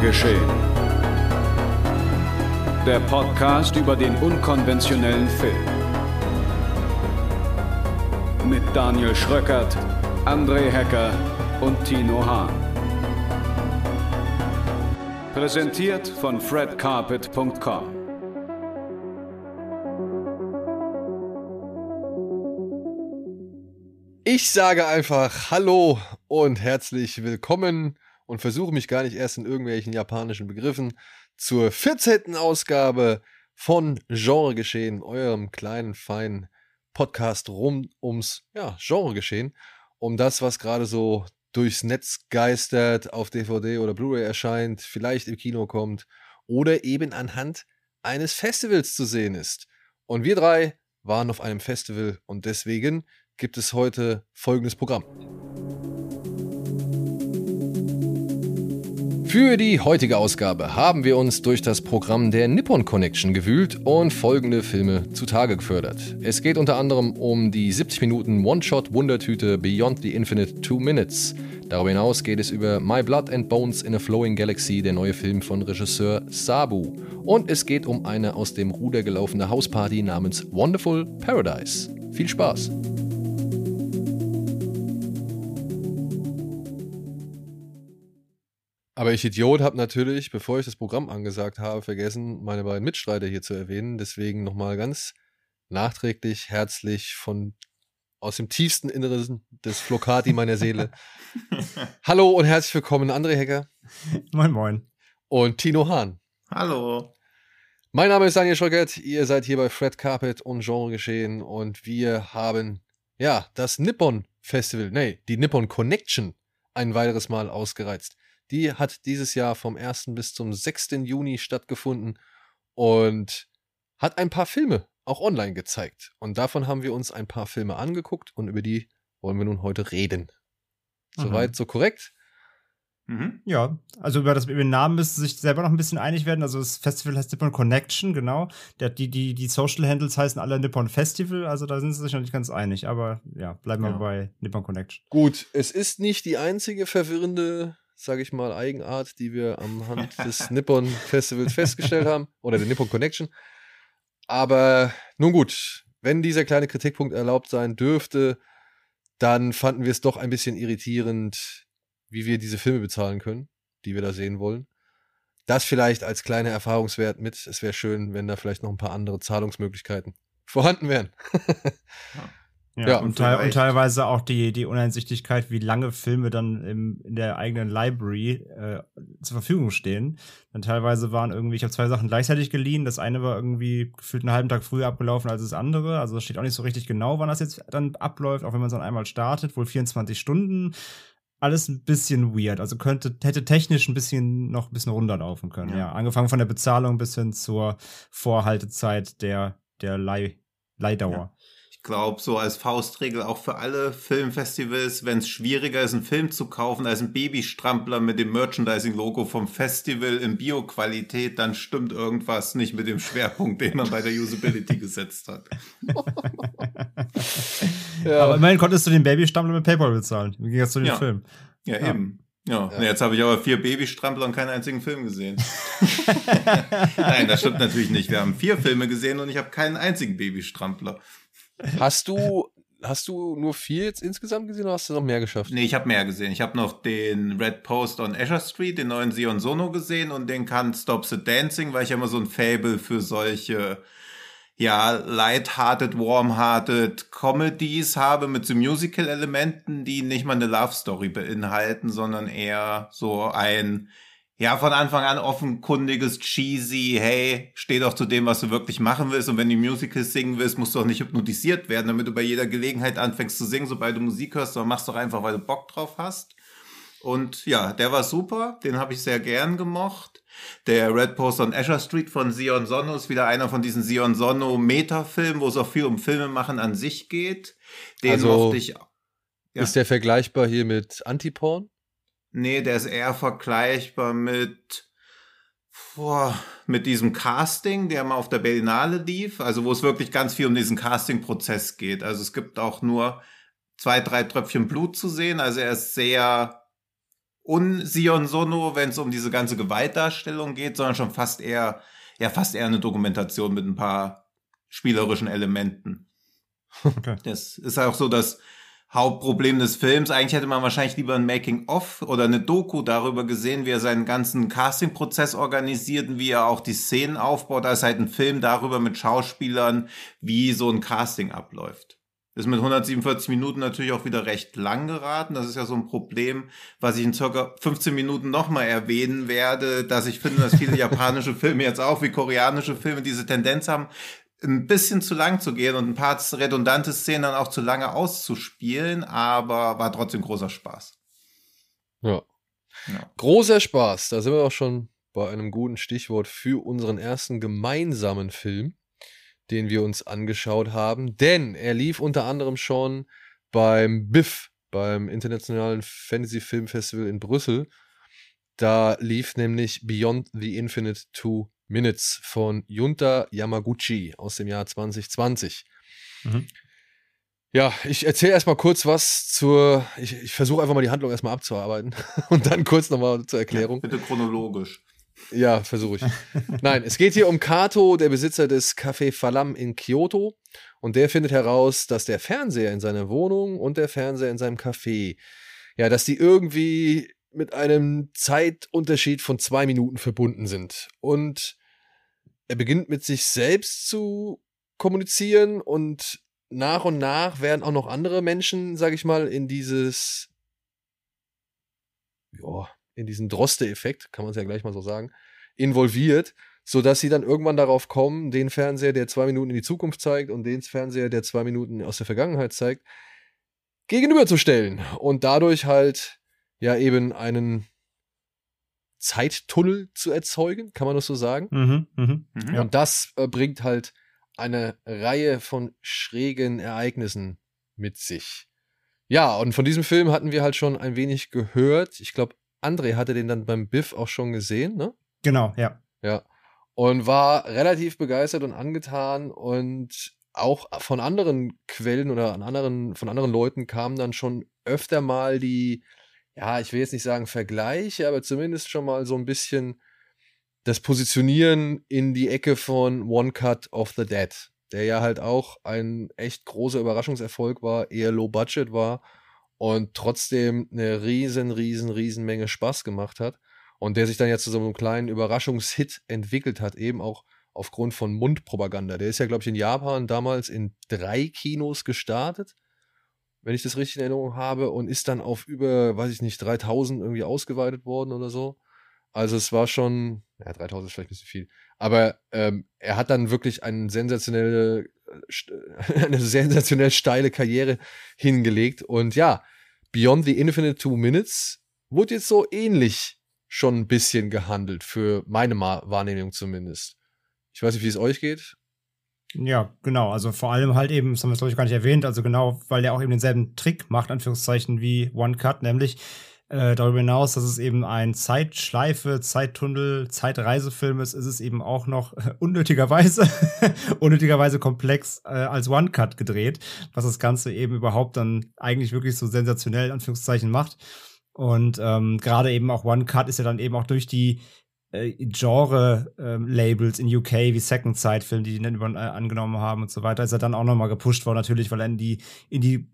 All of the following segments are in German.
Geschehen. Der Podcast über den unkonventionellen Film. Mit Daniel Schröckert, André Hecker und Tino Hahn. Präsentiert von fredcarpet.com. Ich sage einfach Hallo und herzlich willkommen und versuche mich gar nicht erst in irgendwelchen japanischen Begriffen zur 14. Ausgabe von Genregeschehen, eurem kleinen, feinen Podcast rund ums ja, Genregeschehen, um das, was gerade so durchs Netz geistert, auf DVD oder Blu-ray erscheint, vielleicht im Kino kommt oder eben anhand eines Festivals zu sehen ist. Und wir drei waren auf einem Festival und deswegen gibt es heute folgendes Programm. Für die heutige Ausgabe haben wir uns durch das Programm der Nippon Connection gewühlt und folgende Filme zutage gefördert. Es geht unter anderem um die 70 Minuten One-Shot-Wundertüte Beyond the Infinite Two Minutes. Darüber hinaus geht es über My Blood and Bones in a Flowing Galaxy, der neue Film von Regisseur Sabu. Und es geht um eine aus dem Ruder gelaufene Hausparty namens Wonderful Paradise. Viel Spaß! Aber ich Idiot habe natürlich, bevor ich das Programm angesagt habe, vergessen, meine beiden Mitstreiter hier zu erwähnen. Deswegen nochmal ganz nachträglich, herzlich von aus dem tiefsten Inneren des Flocati meiner Seele. Hallo und herzlich willkommen, André Hecker. Moin, moin. Und Tino Hahn. Hallo. Mein Name ist Daniel Schröckert. Ihr seid hier bei Fred Carpet und Genre geschehen und wir haben, ja, das Nippon Festival, nee, die Nippon Connection ein weiteres Mal ausgereizt. Die hat dieses Jahr vom 1. bis zum 6. Juni stattgefunden und hat ein paar Filme auch online gezeigt. Und davon haben wir uns ein paar Filme angeguckt und über die wollen wir nun heute reden. Soweit, so korrekt? Mhm. Ja, also über das über den Namen müssen sie sich selber noch ein bisschen einig werden. Also das Festival heißt Nippon Connection, genau. Der, die, die, die Social Handles heißen alle Nippon Festival, also da sind sie sich noch nicht ganz einig. Aber ja, bleiben wir ja. bei Nippon Connection. Gut, es ist nicht die einzige verwirrende sage ich mal, Eigenart, die wir am Hand des Nippon Festivals festgestellt haben oder der Nippon Connection. Aber nun gut, wenn dieser kleine Kritikpunkt erlaubt sein dürfte, dann fanden wir es doch ein bisschen irritierend, wie wir diese Filme bezahlen können, die wir da sehen wollen. Das vielleicht als kleiner Erfahrungswert mit. Es wäre schön, wenn da vielleicht noch ein paar andere Zahlungsmöglichkeiten vorhanden wären. ja. Ja, ja und, te und, teilweise auch die, die Uneinsichtigkeit, wie lange Filme dann im, in der eigenen Library äh, zur Verfügung stehen. Dann teilweise waren irgendwie, ich habe zwei Sachen gleichzeitig geliehen. Das eine war irgendwie gefühlt einen halben Tag früher abgelaufen als das andere. Also es steht auch nicht so richtig genau, wann das jetzt dann abläuft, auch wenn man es dann einmal startet, wohl 24 Stunden. Alles ein bisschen weird. Also könnte, hätte technisch ein bisschen noch ein bisschen runterlaufen können. Ja. ja. Angefangen von der Bezahlung bis hin zur Vorhaltezeit der, der Leih, Leihdauer. Ja glaube, so als Faustregel auch für alle Filmfestivals, wenn es schwieriger ist, einen Film zu kaufen als ein Babystrampler mit dem Merchandising-Logo vom Festival in Bio-Qualität, dann stimmt irgendwas nicht mit dem Schwerpunkt, den man bei der Usability gesetzt hat. ja. Aber immerhin konntest du den Babystrampler mit PayPal bezahlen. Wie ging das zu dem ja. Film? Ja, ja. eben. Ja, ja. jetzt habe ich aber vier Babystrampler und keinen einzigen Film gesehen. Nein, das stimmt natürlich nicht. Wir haben vier Filme gesehen und ich habe keinen einzigen Babystrampler. Hast du, hast du nur vier jetzt insgesamt gesehen oder hast du noch mehr geschafft? Nee, ich habe mehr gesehen. Ich habe noch den Red Post on Azure Street, den neuen Sion Sono gesehen und den Can't Stop the Dancing, weil ich immer so ein Fable für solche ja, light-hearted, warm-hearted Comedies habe mit so Musical-Elementen, die nicht mal eine Love-Story beinhalten, sondern eher so ein ja, von Anfang an offenkundiges, cheesy, hey, steh doch zu dem, was du wirklich machen willst. Und wenn du Musicals singen willst, musst du auch nicht hypnotisiert werden, damit du bei jeder Gelegenheit anfängst zu singen, sobald du Musik hörst, sondern machst doch einfach, weil du Bock drauf hast. Und ja, der war super, den habe ich sehr gern gemocht. Der Red Post on Azure Street von Sion Sonno ist wieder einer von diesen Sion Sonno Metafilmen, wo es auch viel um Filmemachen an sich geht. Den also, mochte ich. Ja. Ist der vergleichbar hier mit Antiporn? Nee, der ist eher vergleichbar mit, boah, mit diesem Casting, der mal auf der Berlinale lief, also wo es wirklich ganz viel um diesen Casting-Prozess geht. Also es gibt auch nur zwei, drei Tröpfchen Blut zu sehen. Also er ist sehr un Sion Sono, wenn es um diese ganze Gewaltdarstellung geht, sondern schon fast eher, ja, fast eher eine Dokumentation mit ein paar spielerischen Elementen. Okay. Das ist auch so das Hauptproblem des Films. Eigentlich hätte man wahrscheinlich lieber ein Making-of oder eine Doku darüber gesehen, wie er seinen ganzen Casting-Prozess organisiert und wie er auch die Szenen aufbaut. Ist halt ein Film darüber mit Schauspielern, wie so ein Casting abläuft. Ist mit 147 Minuten natürlich auch wieder recht lang geraten. Das ist ja so ein Problem, was ich in circa 15 Minuten nochmal erwähnen werde, dass ich finde, dass viele japanische Filme jetzt auch wie koreanische Filme diese Tendenz haben, ein bisschen zu lang zu gehen und ein paar redundante Szenen dann auch zu lange auszuspielen, aber war trotzdem großer Spaß. Ja. ja. Großer Spaß. Da sind wir auch schon bei einem guten Stichwort für unseren ersten gemeinsamen Film den wir uns angeschaut haben, denn er lief unter anderem schon beim BIF, beim Internationalen Fantasy Film Festival in Brüssel. Da lief nämlich Beyond the Infinite Two Minutes von Junta Yamaguchi aus dem Jahr 2020. Mhm. Ja, ich erzähle erstmal kurz was zur. Ich, ich versuche einfach mal die Handlung erstmal abzuarbeiten und dann kurz nochmal zur Erklärung. Ja, bitte chronologisch. Ja, versuche ich. Nein, es geht hier um Kato, der Besitzer des Café Falam in Kyoto. Und der findet heraus, dass der Fernseher in seiner Wohnung und der Fernseher in seinem Café, ja, dass die irgendwie mit einem Zeitunterschied von zwei Minuten verbunden sind. Und er beginnt mit sich selbst zu kommunizieren und nach und nach werden auch noch andere Menschen, sag ich mal, in dieses, ja, in diesen Droste-Effekt, kann man es ja gleich mal so sagen, involviert, sodass sie dann irgendwann darauf kommen, den Fernseher, der zwei Minuten in die Zukunft zeigt und den Fernseher, der zwei Minuten aus der Vergangenheit zeigt, gegenüberzustellen und dadurch halt ja eben einen Zeittunnel zu erzeugen, kann man das so sagen. Mhm, mh, mh. Und das äh, bringt halt eine Reihe von schrägen Ereignissen mit sich. Ja, und von diesem Film hatten wir halt schon ein wenig gehört. Ich glaube, André hatte den dann beim Biff auch schon gesehen, ne? Genau, ja. Ja. Und war relativ begeistert und angetan und auch von anderen Quellen oder an anderen, von anderen Leuten kamen dann schon öfter mal die, ja, ich will jetzt nicht sagen Vergleiche, aber zumindest schon mal so ein bisschen das Positionieren in die Ecke von One Cut of the Dead, der ja halt auch ein echt großer Überraschungserfolg war, eher low budget war und trotzdem eine riesen, riesen, riesen Menge Spaß gemacht hat und der sich dann jetzt zu so einem kleinen Überraschungshit entwickelt hat, eben auch aufgrund von Mundpropaganda. Der ist ja, glaube ich, in Japan damals in drei Kinos gestartet, wenn ich das richtig in Erinnerung habe, und ist dann auf über, weiß ich nicht, 3000 irgendwie ausgeweitet worden oder so. Also es war schon, ja, 3000 ist vielleicht ein bisschen viel, aber ähm, er hat dann wirklich eine sensationelle eine sensationell steile Karriere hingelegt. Und ja, Beyond the Infinite Two Minutes wurde jetzt so ähnlich schon ein bisschen gehandelt, für meine Wahrnehmung zumindest. Ich weiß nicht, wie es euch geht. Ja, genau. Also vor allem halt eben, das haben wir glaube ich gar nicht erwähnt, also genau, weil er auch eben denselben Trick macht, Anführungszeichen, wie One Cut, nämlich äh, darüber hinaus, dass es eben ein Zeitschleife, Zeittunnel, Zeitreisefilm ist, ist es eben auch noch äh, unnötigerweise, unnötigerweise komplex äh, als One-Cut gedreht, was das Ganze eben überhaupt dann eigentlich wirklich so sensationell Anführungszeichen macht. Und ähm, gerade eben auch One-Cut ist ja dann eben auch durch die äh, Genre-Labels ähm, in UK wie Second Sight Film, die die dann über, äh, angenommen haben und so weiter, ist er dann auch nochmal gepusht worden, natürlich, weil er in die, in die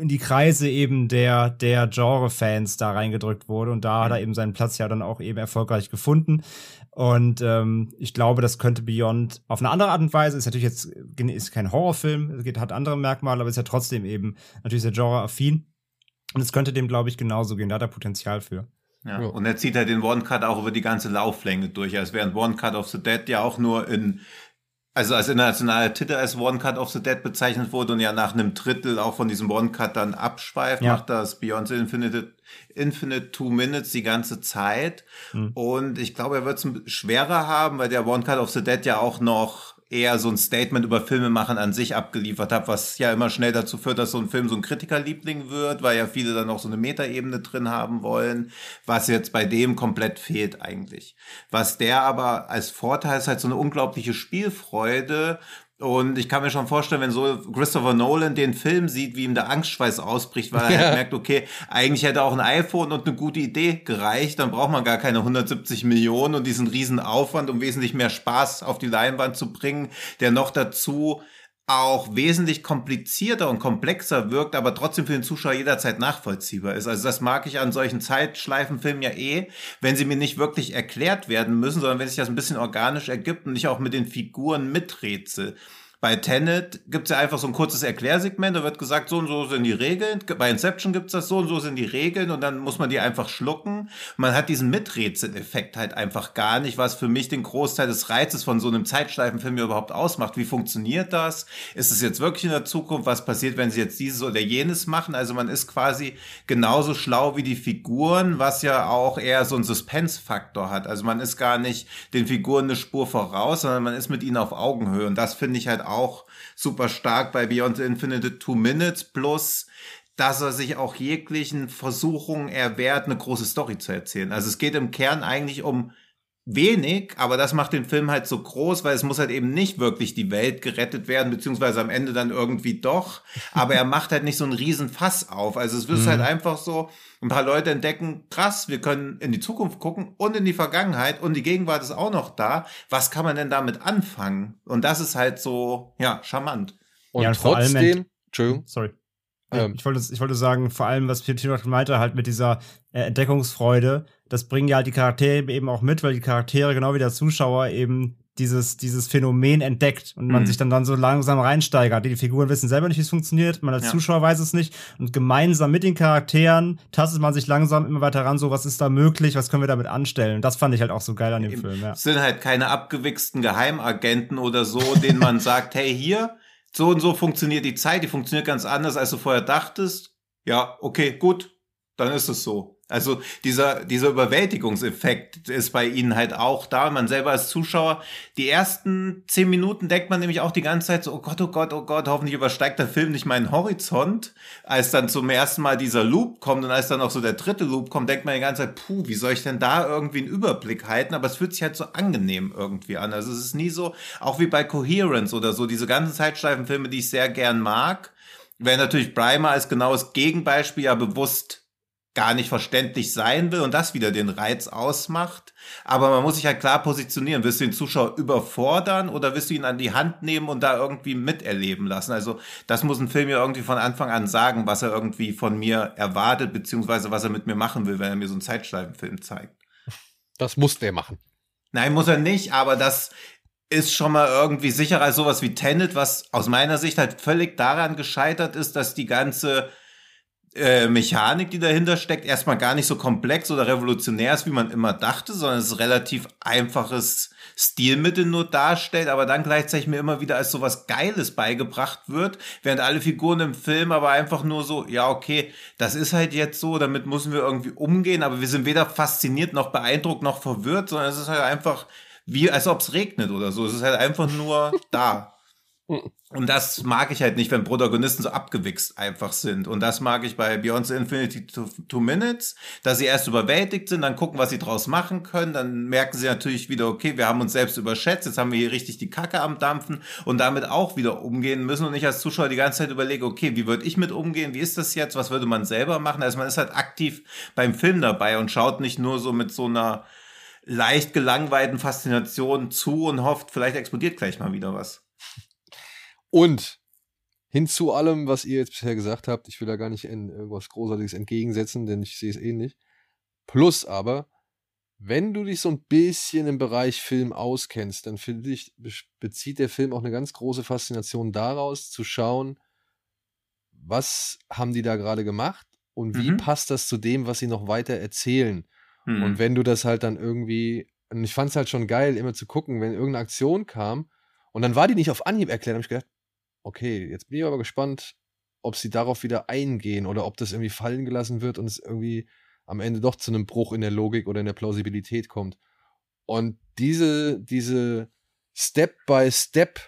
in die Kreise eben der, der Genre-Fans da reingedrückt wurde. Und da hat er eben seinen Platz ja dann auch eben erfolgreich gefunden. Und ähm, ich glaube, das könnte Beyond auf eine andere Art und Weise, ist natürlich jetzt ist kein Horrorfilm, geht, hat andere Merkmale, aber ist ja trotzdem eben natürlich sehr genre-affin. Und es könnte dem, glaube ich, genauso gehen. Da hat er Potenzial für. Ja. Und er zieht halt den One-Cut auch über die ganze Lauflänge durch. Also während One-Cut of the Dead ja auch nur in also als internationaler Titel als One Cut of the Dead bezeichnet wurde und ja nach einem Drittel auch von diesem One Cut dann abschweift, ja. macht das Beyond Infinite, Infinite Two Minutes die ganze Zeit. Mhm. Und ich glaube, er wird es schwerer haben, weil der One Cut of the Dead ja auch noch eher so ein Statement über Filme machen an sich abgeliefert habe, was ja immer schnell dazu führt, dass so ein Film so ein Kritikerliebling wird, weil ja viele dann auch so eine Metaebene drin haben wollen, was jetzt bei dem komplett fehlt eigentlich. Was der aber als Vorteil ist halt so eine unglaubliche Spielfreude Und ich kann mir schon vorstellen, wenn so Christopher Nolan den Film sieht, wie ihm der Angstschweiß ausbricht, weil er halt merkt, okay, eigentlich hätte auch ein iPhone und eine gute Idee gereicht, dann braucht man gar keine 170 Millionen und diesen riesen Aufwand, um wesentlich mehr Spaß auf die Leinwand zu bringen, der noch dazu auch wesentlich komplizierter und komplexer wirkt, aber trotzdem für den Zuschauer jederzeit nachvollziehbar ist. Also das mag ich an solchen Zeitschleifenfilmen ja eh, wenn sie mir nicht wirklich erklärt werden müssen, sondern wenn sich das ein bisschen organisch ergibt und ich auch mit den Figuren miträtsel. Bei Tenet gibt es ja einfach so ein kurzes Erklärsegment, da wird gesagt, so und so sind die Regeln. Bei Inception gibt es das, so und so sind die Regeln und dann muss man die einfach schlucken. Man hat diesen Miträtseleffekt halt einfach gar nicht, was für mich den Großteil des Reizes von so einem Zeitschleifenfilm überhaupt ausmacht. Wie funktioniert das? Ist es jetzt wirklich in der Zukunft? Was passiert, wenn sie jetzt dieses oder jenes machen? Also man ist quasi genauso schlau wie die Figuren, was ja auch eher so einen Suspense-Faktor hat. Also man ist gar nicht den Figuren eine Spur voraus, sondern man ist mit ihnen auf Augenhöhe. Und das finde ich halt auch super stark bei Beyond Infinite Two Minutes plus dass er sich auch jeglichen Versuchungen erwehrt, eine große Story zu erzählen. Also es geht im Kern eigentlich um wenig, aber das macht den Film halt so groß, weil es muss halt eben nicht wirklich die Welt gerettet werden, beziehungsweise am Ende dann irgendwie doch. Aber er macht halt nicht so einen riesen Fass auf. Also es wird mhm. halt einfach so, ein paar Leute entdecken, krass, wir können in die Zukunft gucken und in die Vergangenheit und die Gegenwart ist auch noch da. Was kann man denn damit anfangen? Und das ist halt so, ja, charmant. Und, ja, und trotzdem, Entschuldigung. Sorry. Ähm, ich, wollte, ich wollte sagen, vor allem, was Tino meinte, halt mit dieser äh, Entdeckungsfreude, das bringen ja halt die Charaktere eben auch mit, weil die Charaktere, genau wie der Zuschauer, eben dieses, dieses Phänomen entdeckt und man mhm. sich dann, dann so langsam reinsteigert. Die Figuren wissen selber nicht, wie es funktioniert, man als ja. Zuschauer weiß es nicht und gemeinsam mit den Charakteren tastet man sich langsam immer weiter ran, so was ist da möglich, was können wir damit anstellen. Und das fand ich halt auch so geil an dem Eben. Film. Ja. Es sind halt keine abgewichsten Geheimagenten oder so, denen man sagt, hey, hier, so und so funktioniert die Zeit, die funktioniert ganz anders, als du vorher dachtest. Ja, okay, gut, dann ist es so. Also dieser, dieser Überwältigungseffekt ist bei ihnen halt auch da. Man selber als Zuschauer, die ersten zehn Minuten denkt man nämlich auch die ganze Zeit so, oh Gott, oh Gott, oh Gott, hoffentlich übersteigt der Film nicht meinen Horizont. Als dann zum ersten Mal dieser Loop kommt und als dann auch so der dritte Loop kommt, denkt man die ganze Zeit, puh, wie soll ich denn da irgendwie einen Überblick halten? Aber es fühlt sich halt so angenehm irgendwie an. Also es ist nie so, auch wie bei Coherence oder so, diese ganzen Zeitschleifenfilme, die ich sehr gern mag, wäre natürlich Primer als genaues Gegenbeispiel ja bewusst gar nicht verständlich sein will und das wieder den Reiz ausmacht. Aber man muss sich halt klar positionieren. Willst du den Zuschauer überfordern oder willst du ihn an die Hand nehmen und da irgendwie miterleben lassen? Also das muss ein Film ja irgendwie von Anfang an sagen, was er irgendwie von mir erwartet, beziehungsweise was er mit mir machen will, wenn er mir so einen Zeitschleifenfilm zeigt. Das muss der machen. Nein, muss er nicht, aber das ist schon mal irgendwie sicherer als sowas wie Tenet, was aus meiner Sicht halt völlig daran gescheitert ist, dass die ganze äh, Mechanik, die dahinter steckt, erstmal gar nicht so komplex oder revolutionär ist, wie man immer dachte, sondern es ist relativ einfaches Stilmittel nur darstellt, aber dann gleichzeitig mir immer wieder als sowas Geiles beigebracht wird, während alle Figuren im Film aber einfach nur so, ja, okay, das ist halt jetzt so, damit müssen wir irgendwie umgehen, aber wir sind weder fasziniert noch beeindruckt noch verwirrt, sondern es ist halt einfach wie, als ob es regnet oder so. Es ist halt einfach nur da. Und das mag ich halt nicht, wenn Protagonisten so abgewichst einfach sind. Und das mag ich bei Beyoncé Infinity Two Minutes, dass sie erst überwältigt sind, dann gucken, was sie draus machen können. Dann merken sie natürlich wieder, okay, wir haben uns selbst überschätzt, jetzt haben wir hier richtig die Kacke am Dampfen und damit auch wieder umgehen müssen. Und ich als Zuschauer die ganze Zeit überlege, okay, wie würde ich mit umgehen? Wie ist das jetzt? Was würde man selber machen? Also man ist halt aktiv beim Film dabei und schaut nicht nur so mit so einer leicht gelangweilten Faszination zu und hofft, vielleicht explodiert gleich mal wieder was. Und hinzu allem, was ihr jetzt bisher gesagt habt, ich will da gar nicht irgendwas Großartiges entgegensetzen, denn ich sehe es ähnlich. Plus aber, wenn du dich so ein bisschen im Bereich Film auskennst, dann finde ich, bezieht der Film auch eine ganz große Faszination daraus, zu schauen, was haben die da gerade gemacht und wie mhm. passt das zu dem, was sie noch weiter erzählen. Mhm. Und wenn du das halt dann irgendwie, und ich fand es halt schon geil, immer zu gucken, wenn irgendeine Aktion kam und dann war die nicht auf Anhieb erklärt, habe ich gedacht, okay, jetzt bin ich aber gespannt, ob sie darauf wieder eingehen oder ob das irgendwie fallen gelassen wird und es irgendwie am Ende doch zu einem Bruch in der Logik oder in der Plausibilität kommt. Und diese, diese Step-by-Step,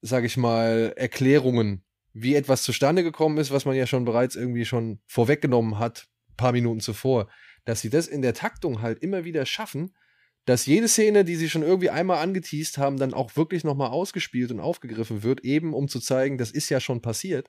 sag ich mal, Erklärungen, wie etwas zustande gekommen ist, was man ja schon bereits irgendwie schon vorweggenommen hat, paar Minuten zuvor, dass sie das in der Taktung halt immer wieder schaffen, dass jede Szene, die sie schon irgendwie einmal angeteased haben, dann auch wirklich nochmal ausgespielt und aufgegriffen wird, eben um zu zeigen, das ist ja schon passiert.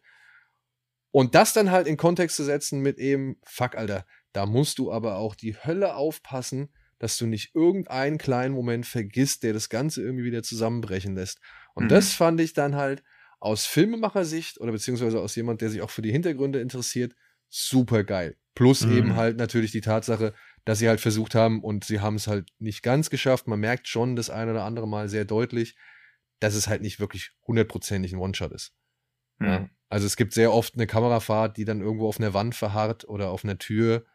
Und das dann halt in Kontext zu setzen mit eben, fuck, Alter, da musst du aber auch die Hölle aufpassen, dass du nicht irgendeinen kleinen Moment vergisst, der das Ganze irgendwie wieder zusammenbrechen lässt. Und mhm. das fand ich dann halt aus Filmemachersicht oder beziehungsweise aus jemand, der sich auch für die Hintergründe interessiert, super geil. Plus mhm. eben halt natürlich die Tatsache, dass sie halt versucht haben und sie haben es halt nicht ganz geschafft. Man merkt schon das eine oder andere Mal sehr deutlich, dass es halt nicht wirklich hundertprozentig ein One-Shot ist. Mhm. Ja. Also es gibt sehr oft eine Kamerafahrt, die dann irgendwo auf einer Wand verharrt oder auf einer Tür.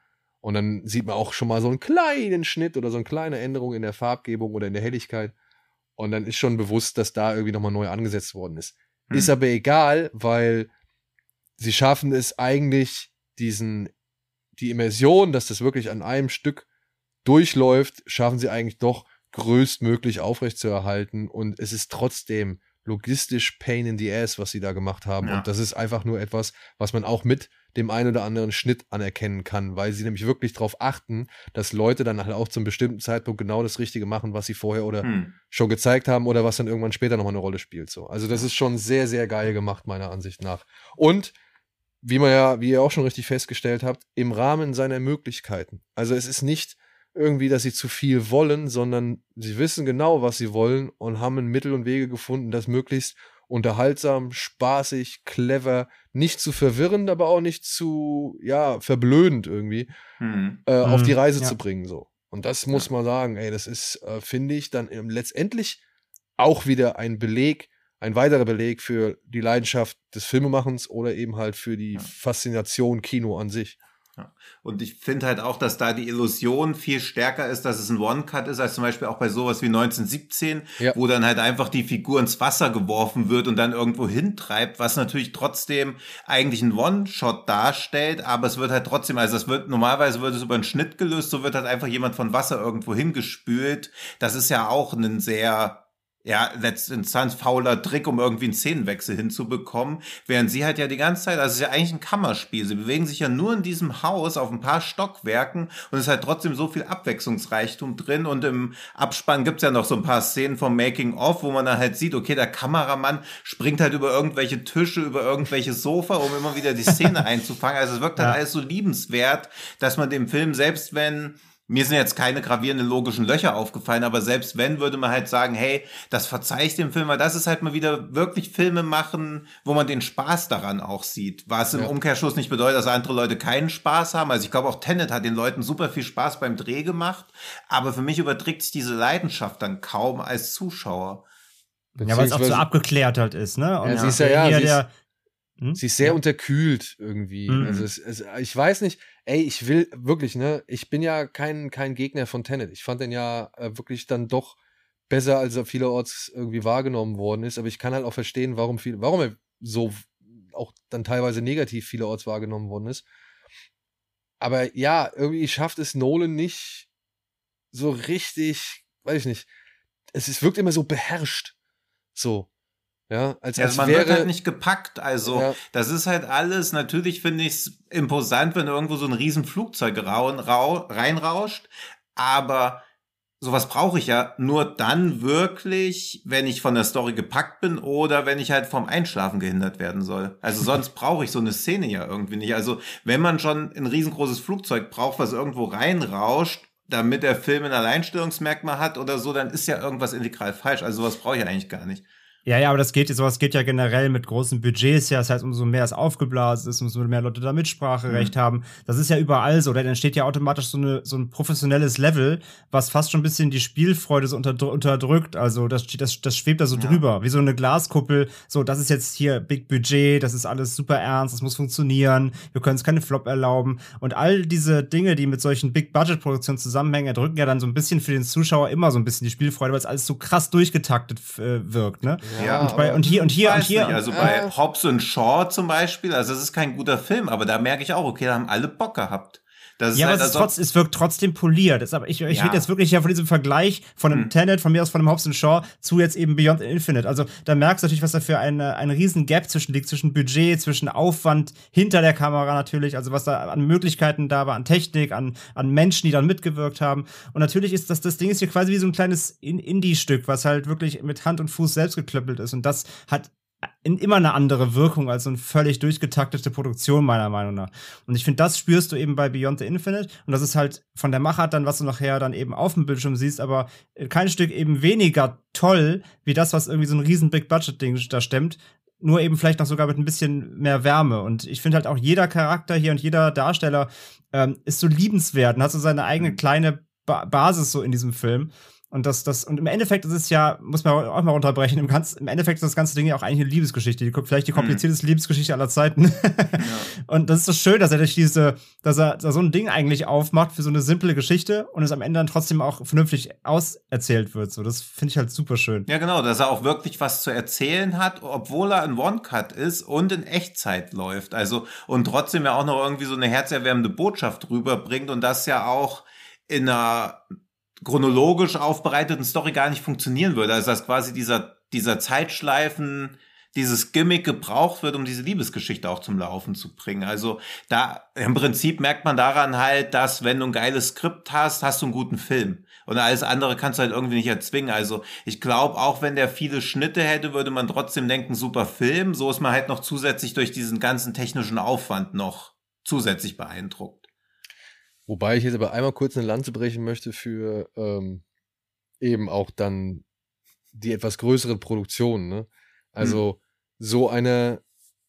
Und dann sieht man auch schon mal so einen kleinen Schnitt oder so eine kleine Änderung in der Farbgebung oder in der Helligkeit. Und dann ist schon bewusst, dass da irgendwie nochmal neu angesetzt worden ist. Mhm. Ist aber egal, weil sie schaffen es eigentlich, diesen die Immersion, dass das wirklich an einem Stück durchläuft, schaffen sie eigentlich doch größtmöglich aufrechtzuerhalten und es ist trotzdem logistisch Pain in the Ass, was sie da gemacht haben. Ja. Und das ist einfach nur etwas, was man auch mit dem einen oder anderen Schnitt anerkennen kann, weil sie nämlich wirklich darauf achten, dass Leute dann halt auch zum bestimmten Zeitpunkt genau das Richtige machen, was sie vorher oder hm. schon gezeigt haben oder was dann irgendwann später nochmal eine Rolle spielt. So. Also das ist schon sehr, sehr geil gemacht, meiner Ansicht nach. Und wie man ja, wie ihr auch schon richtig festgestellt habt, im Rahmen seiner Möglichkeiten. Also es ist nicht irgendwie, dass sie zu viel wollen, sondern sie wissen genau, was sie wollen und haben Mittel und Wege gefunden, das möglichst unterhaltsam, spaßig, clever, nicht zu verwirrend, aber auch nicht zu, ja, verblödend irgendwie mhm. äh, auf die mhm. Reise ja. zu bringen, so. Und das muss man sagen, ey, das ist, äh, finde ich, dann letztendlich auch wieder ein Beleg ein weiterer Beleg für die Leidenschaft des Filmemachens oder eben halt für die ja. Faszination Kino an sich. Ja. Und ich finde halt auch, dass da die Illusion viel stärker ist, dass es ein One-Cut ist, als zum Beispiel auch bei sowas wie 1917, ja. wo dann halt einfach die Figur ins Wasser geworfen wird und dann irgendwo hintreibt, was natürlich trotzdem eigentlich ein One-Shot darstellt, aber es wird halt trotzdem, also es wird, normalerweise wird es über einen Schnitt gelöst, so wird halt einfach jemand von Wasser irgendwo hingespült. Das ist ja auch ein sehr ja, letztinstanz fauler Trick, um irgendwie einen Szenenwechsel hinzubekommen. Während sie halt ja die ganze Zeit, also es ist ja eigentlich ein Kammerspiel. Sie bewegen sich ja nur in diesem Haus auf ein paar Stockwerken und es ist halt trotzdem so viel Abwechslungsreichtum drin. Und im Abspann gibt's ja noch so ein paar Szenen vom Making-of, wo man dann halt sieht, okay, der Kameramann springt halt über irgendwelche Tische, über irgendwelche Sofa, um immer wieder die Szene einzufangen. Also es wirkt halt ja. alles so liebenswert, dass man dem Film, selbst wenn mir sind jetzt keine gravierenden logischen Löcher aufgefallen, aber selbst wenn, würde man halt sagen, hey, das verzeih ich dem Film, weil das ist halt mal wieder wirklich Filme machen, wo man den Spaß daran auch sieht. Was im ja. Umkehrschluss nicht bedeutet, dass andere Leute keinen Spaß haben. Also ich glaube auch Tenet hat den Leuten super viel Spaß beim Dreh gemacht, aber für mich überträgt sich diese Leidenschaft dann kaum als Zuschauer. Ja, weil es auch so abgeklärt halt ist, ne? Und ja, sie ist ja, ja, ist, hm? sie ist sehr ja. unterkühlt irgendwie. Mhm. Also es, es, ich weiß nicht, ey, ich will wirklich, ne, ich bin ja kein, kein Gegner von Tenet. Ich fand den ja äh, wirklich dann doch besser, als er vielerorts irgendwie wahrgenommen worden ist. Aber ich kann halt auch verstehen, warum viel, warum er so auch dann teilweise negativ vielerorts wahrgenommen worden ist. Aber ja, irgendwie schafft es Nolan nicht so richtig, weiß ich nicht. Es, es wirkt immer so beherrscht. So. Ja, als, ja, als man wäre, wird halt nicht gepackt. Also, ja. das ist halt alles. Natürlich finde ich es imposant, wenn irgendwo so ein riesen Flugzeug reinrauscht. Aber sowas brauche ich ja nur dann wirklich, wenn ich von der Story gepackt bin oder wenn ich halt vom Einschlafen gehindert werden soll. Also sonst brauche ich so eine Szene ja irgendwie nicht. Also wenn man schon ein riesengroßes Flugzeug braucht, was irgendwo reinrauscht, damit der Film ein Alleinstellungsmerkmal hat oder so, dann ist ja irgendwas integral falsch. Also sowas brauche ich ja eigentlich gar nicht. Ja, ja, aber das geht, sowas geht ja generell mit großen Budgets ja. Das heißt, umso mehr es aufgeblasen ist, umso mehr Leute da Mitspracherecht mhm. haben. Das ist ja überall so. Da entsteht ja automatisch so, eine, so ein professionelles Level, was fast schon ein bisschen die Spielfreude so unter, unterdrückt. Also das, das, das schwebt da so ja. drüber, wie so eine Glaskuppel. So, das ist jetzt hier Big Budget, das ist alles super ernst, das muss funktionieren. Wir können uns keine Flop erlauben. Und all diese Dinge, die mit solchen Big Budget Produktionen zusammenhängen, erdrücken ja dann so ein bisschen für den Zuschauer immer so ein bisschen die Spielfreude, weil es alles so krass durchgetaktet äh, wirkt, ne? Ja. Ja, und, bei, und hier und hier und hier. Nicht. Also bei äh, Hobbs und Shaw zum Beispiel, also es ist kein guter Film, aber da merke ich auch, okay, da haben alle Bock gehabt. Das ja, halt aber es, trotz, es wirkt trotzdem poliert. Das, aber ich, ich ja. rede jetzt wirklich ja von diesem Vergleich von einem hm. Tenet, von mir aus von einem Hobbs Shaw zu jetzt eben Beyond Infinite. Also da merkst du natürlich, was da für eine, ein riesen Gap zwischen liegt, zwischen Budget, zwischen Aufwand hinter der Kamera natürlich, also was da an Möglichkeiten da war, an Technik, an, an Menschen, die dann mitgewirkt haben. Und natürlich ist das, das Ding ist hier quasi wie so ein kleines Indie-Stück, was halt wirklich mit Hand und Fuß selbst geklöppelt ist. Und das hat immer eine andere Wirkung als so eine völlig durchgetaktete Produktion, meiner Meinung nach. Und ich finde, das spürst du eben bei Beyond the Infinite. Und das ist halt von der Machart dann, was du nachher dann eben auf dem Bildschirm siehst, aber kein Stück eben weniger toll, wie das, was irgendwie so ein riesen Big-Budget-Ding da stemmt. Nur eben vielleicht noch sogar mit ein bisschen mehr Wärme. Und ich finde halt auch jeder Charakter hier und jeder Darsteller ähm, ist so liebenswert und hat so seine eigene mhm. kleine ba Basis so in diesem Film. Und das, das, und im Endeffekt ist es ja, muss man auch mal unterbrechen, im, ganz, im Endeffekt ist das ganze Ding ja auch eigentlich eine Liebesgeschichte, die, vielleicht die mhm. komplizierteste mhm. Liebesgeschichte aller Zeiten. ja. Und das ist so schön, dass er durch diese, dass er, dass er so ein Ding eigentlich aufmacht für so eine simple Geschichte und es am Ende dann trotzdem auch vernünftig auserzählt wird. So, das finde ich halt super schön. Ja, genau, dass er auch wirklich was zu erzählen hat, obwohl er ein One-Cut ist und in Echtzeit läuft. Also, und trotzdem ja auch noch irgendwie so eine herzerwärmende Botschaft rüberbringt und das ja auch in einer chronologisch aufbereiteten Story gar nicht funktionieren würde. Also dass quasi dieser, dieser Zeitschleifen, dieses Gimmick gebraucht wird, um diese Liebesgeschichte auch zum Laufen zu bringen. Also da im Prinzip merkt man daran halt, dass wenn du ein geiles Skript hast, hast du einen guten Film. Und alles andere kannst du halt irgendwie nicht erzwingen. Also ich glaube, auch wenn der viele Schnitte hätte, würde man trotzdem denken, super Film. So ist man halt noch zusätzlich durch diesen ganzen technischen Aufwand noch zusätzlich beeindruckt. Wobei ich jetzt aber einmal kurz eine Lanze brechen möchte für ähm, eben auch dann die etwas größeren Produktionen. Ne? Also hm. so eine,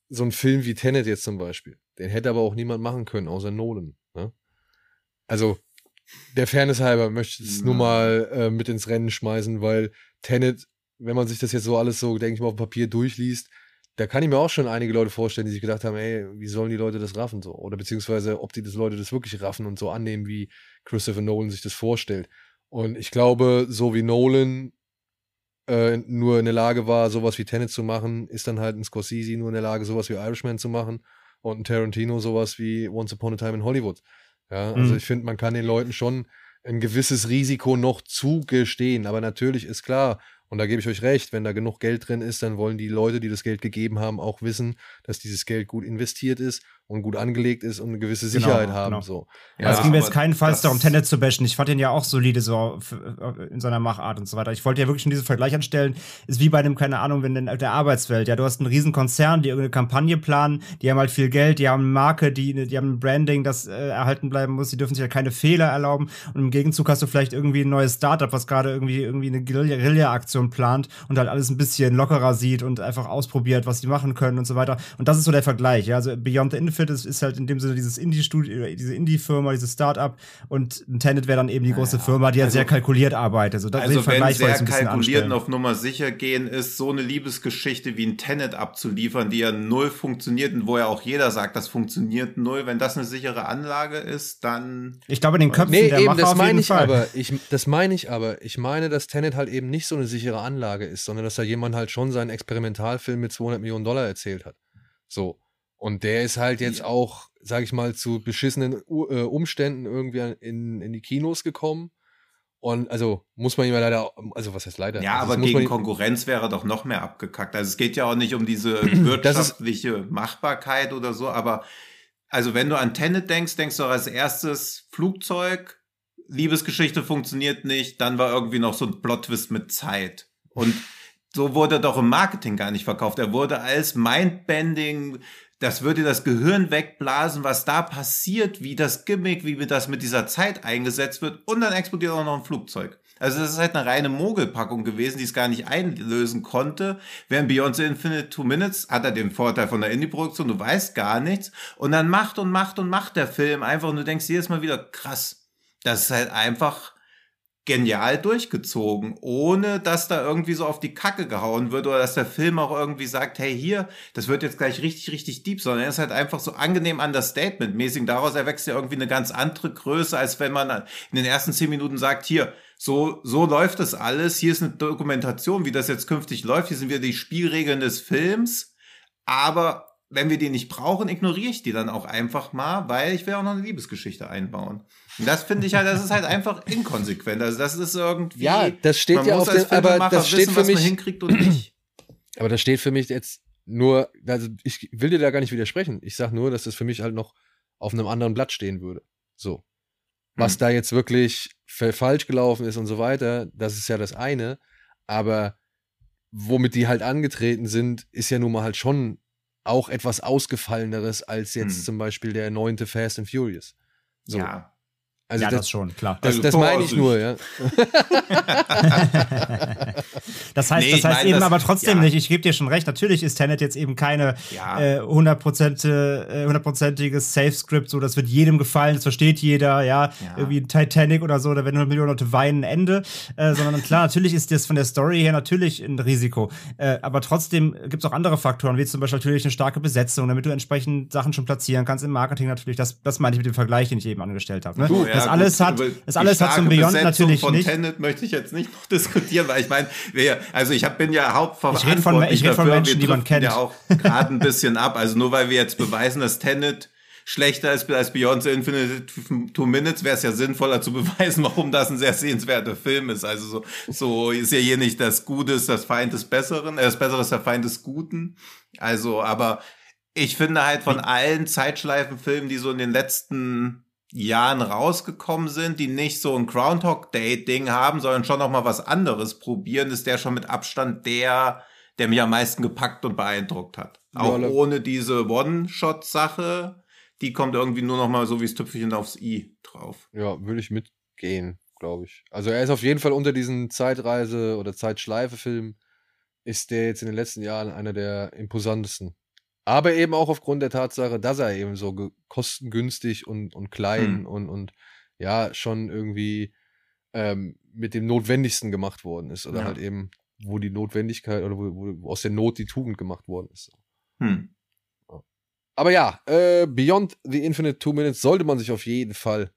so ein Film wie Tenet jetzt zum Beispiel, den hätte aber auch niemand machen können, außer Nolan. Ne? Also der Fairness halber möchte ich es ja. nur mal äh, mit ins Rennen schmeißen, weil Tenet, wenn man sich das jetzt so alles so, denke ich mal, auf dem Papier durchliest, da kann ich mir auch schon einige Leute vorstellen, die sich gedacht haben, ey, wie sollen die Leute das raffen so? Oder beziehungsweise, ob die das Leute das wirklich raffen und so annehmen, wie Christopher Nolan sich das vorstellt. Und ich glaube, so wie Nolan äh, nur in der Lage war, sowas wie Tenet zu machen, ist dann halt ein Scorsese nur in der Lage, sowas wie Irishman zu machen und ein Tarantino sowas wie Once Upon a Time in Hollywood. Ja, also mhm. ich finde, man kann den Leuten schon ein gewisses Risiko noch zugestehen. Aber natürlich ist klar, und da gebe ich euch recht, wenn da genug Geld drin ist, dann wollen die Leute, die das Geld gegeben haben, auch wissen, dass dieses Geld gut investiert ist und gut angelegt ist und eine gewisse genau, Sicherheit genau, haben. Genau. So. Ja, es ging mir jetzt keinenfalls darum, Tenet zu bashen. Ich fand ihn ja auch solide so in seiner Machart und so weiter. Ich wollte ja wirklich schon diesen Vergleich anstellen. Ist wie bei einem, keine Ahnung, wenn in der Arbeitswelt. Ja, du hast einen riesen Konzern, die irgendeine Kampagne planen, die haben halt viel Geld, die haben eine Marke, die, die haben ein Branding, das äh, erhalten bleiben muss, die dürfen sich halt keine Fehler erlauben. Und im Gegenzug hast du vielleicht irgendwie ein neues Startup, was gerade irgendwie irgendwie eine Guerilla-Aktion plant und halt alles ein bisschen lockerer sieht und einfach ausprobiert, was die machen können und so weiter. Und das ist so der Vergleich. Ja, also Beyond the Infinite Benefit ist, ist halt in dem Sinne dieses Indie-Studio, diese Indie-Firma, dieses Start-up und ein Tenet wäre dann eben die große Firma, die halt also, sehr kalkuliert arbeitet. Also, das also wenn sehr kalkuliert und auf Nummer sicher gehen ist, so eine Liebesgeschichte wie ein Tenet abzuliefern, die ja null funktioniert und wo ja auch jeder sagt, das funktioniert null. Wenn das eine sichere Anlage ist, dann. Ich glaube, in den Köpfen nee, der eben, Macher das meine ich Fall. aber. Ich, das meine ich aber. Ich meine, dass Tenet halt eben nicht so eine sichere Anlage ist, sondern dass da jemand halt schon seinen Experimentalfilm mit 200 Millionen Dollar erzählt hat. So. Und der ist halt jetzt auch, sag ich mal, zu beschissenen äh, Umständen irgendwie in, in die Kinos gekommen. Und also muss man ihm leider, also was heißt leider? Ja, also aber gegen Konkurrenz wäre doch noch mehr abgekackt. Also es geht ja auch nicht um diese wirtschaftliche Machbarkeit oder so, aber also wenn du an Tenet denkst, denkst du auch als erstes Flugzeug, Liebesgeschichte funktioniert nicht, dann war irgendwie noch so ein Plot-Twist mit Zeit. Und so wurde er doch im Marketing gar nicht verkauft. Er wurde als Mindbending das würde das Gehirn wegblasen, was da passiert, wie das Gimmick, wie das mit dieser Zeit eingesetzt wird und dann explodiert auch noch ein Flugzeug. Also das ist halt eine reine Mogelpackung gewesen, die es gar nicht einlösen konnte. Während Beyoncé Infinite Two Minutes hat er den Vorteil von der Indie-Produktion, du weißt gar nichts und dann macht und macht und macht der Film einfach und du denkst jedes Mal wieder, krass, das ist halt einfach genial durchgezogen, ohne dass da irgendwie so auf die Kacke gehauen wird oder dass der Film auch irgendwie sagt, hey hier, das wird jetzt gleich richtig, richtig deep, sondern er ist halt einfach so angenehm understatement-mäßig. Daraus erwächst ja irgendwie eine ganz andere Größe, als wenn man in den ersten zehn Minuten sagt, hier, so, so läuft das alles, hier ist eine Dokumentation, wie das jetzt künftig läuft, hier sind wieder die Spielregeln des Films, aber wenn wir die nicht brauchen, ignoriere ich die dann auch einfach mal, weil ich will auch noch eine Liebesgeschichte einbauen. Und das finde ich halt, das ist halt einfach inkonsequent. Also das ist irgendwie. Ja, das steht ja auf dem, aber das steht wissen, für mich hinkriegt und nicht. Aber das steht für mich jetzt nur, also ich will dir da gar nicht widersprechen. Ich sag nur, dass das für mich halt noch auf einem anderen Blatt stehen würde. So. Was hm. da jetzt wirklich falsch gelaufen ist und so weiter, das ist ja das eine. Aber womit die halt angetreten sind, ist ja nun mal halt schon auch etwas ausgefalleneres als jetzt hm. zum Beispiel der neunte Fast and Furious. So. Ja. Also ja, das, das, schon, klar. Das, also das meine ich nur, ja. das heißt, nee, das heißt eben das, aber trotzdem ja. nicht, ich gebe dir schon recht, natürlich ist Tenet jetzt eben keine ja. äh, 100%, äh, Safe-Script, so das wird jedem gefallen, das versteht jeder, ja, ja. irgendwie Titanic oder so, da werden 100 Millionen Leute weinen, Ende, äh, sondern klar, natürlich ist das von der Story her natürlich ein Risiko, äh, aber trotzdem gibt es auch andere Faktoren, wie zum Beispiel natürlich eine starke Besetzung, damit du entsprechend Sachen schon platzieren kannst im Marketing natürlich, das, das meine ich mit dem Vergleich, den ich eben angestellt habe. Ne? Du, das ja, alles gut, hat, das alles hat zum Beyond natürlich von nicht. Tenet möchte ich jetzt nicht noch diskutieren, weil ich meine, also ich hab, bin ja hauptverantwortlich ich von, ich dafür. Von Menschen, die man kennt. ja auch gerade ein bisschen ab. Also nur weil wir jetzt beweisen, dass Tenet schlechter ist als Beyoncé Infinite Two Minutes, wäre es ja sinnvoller zu beweisen, warum das ein sehr sehenswerter Film ist. Also so, so ist ja hier nicht das Gute ist das Feind des Besseren, äh, das Bessere ist der Feind des Guten. Also, aber ich finde halt von allen Zeitschleifenfilmen, die so in den letzten Jahren rausgekommen sind, die nicht so ein Groundhog Day Ding haben, sondern schon noch mal was anderes probieren, ist der schon mit Abstand der, der mich am meisten gepackt und beeindruckt hat. Auch ja, ohne diese One-Shot-Sache, die kommt irgendwie nur noch mal so wie das Tüpfelchen aufs i drauf. Ja, würde ich mitgehen, glaube ich. Also er ist auf jeden Fall unter diesen Zeitreise- oder Zeitschleife-Filmen ist der jetzt in den letzten Jahren einer der imposantesten. Aber eben auch aufgrund der Tatsache, dass er eben so kostengünstig und, und klein hm. und, und ja, schon irgendwie ähm, mit dem Notwendigsten gemacht worden ist. Oder ja. halt eben, wo die Notwendigkeit oder wo, wo, aus der Not die Tugend gemacht worden ist. Hm. Aber ja, äh, Beyond the Infinite Two Minutes sollte man sich auf jeden Fall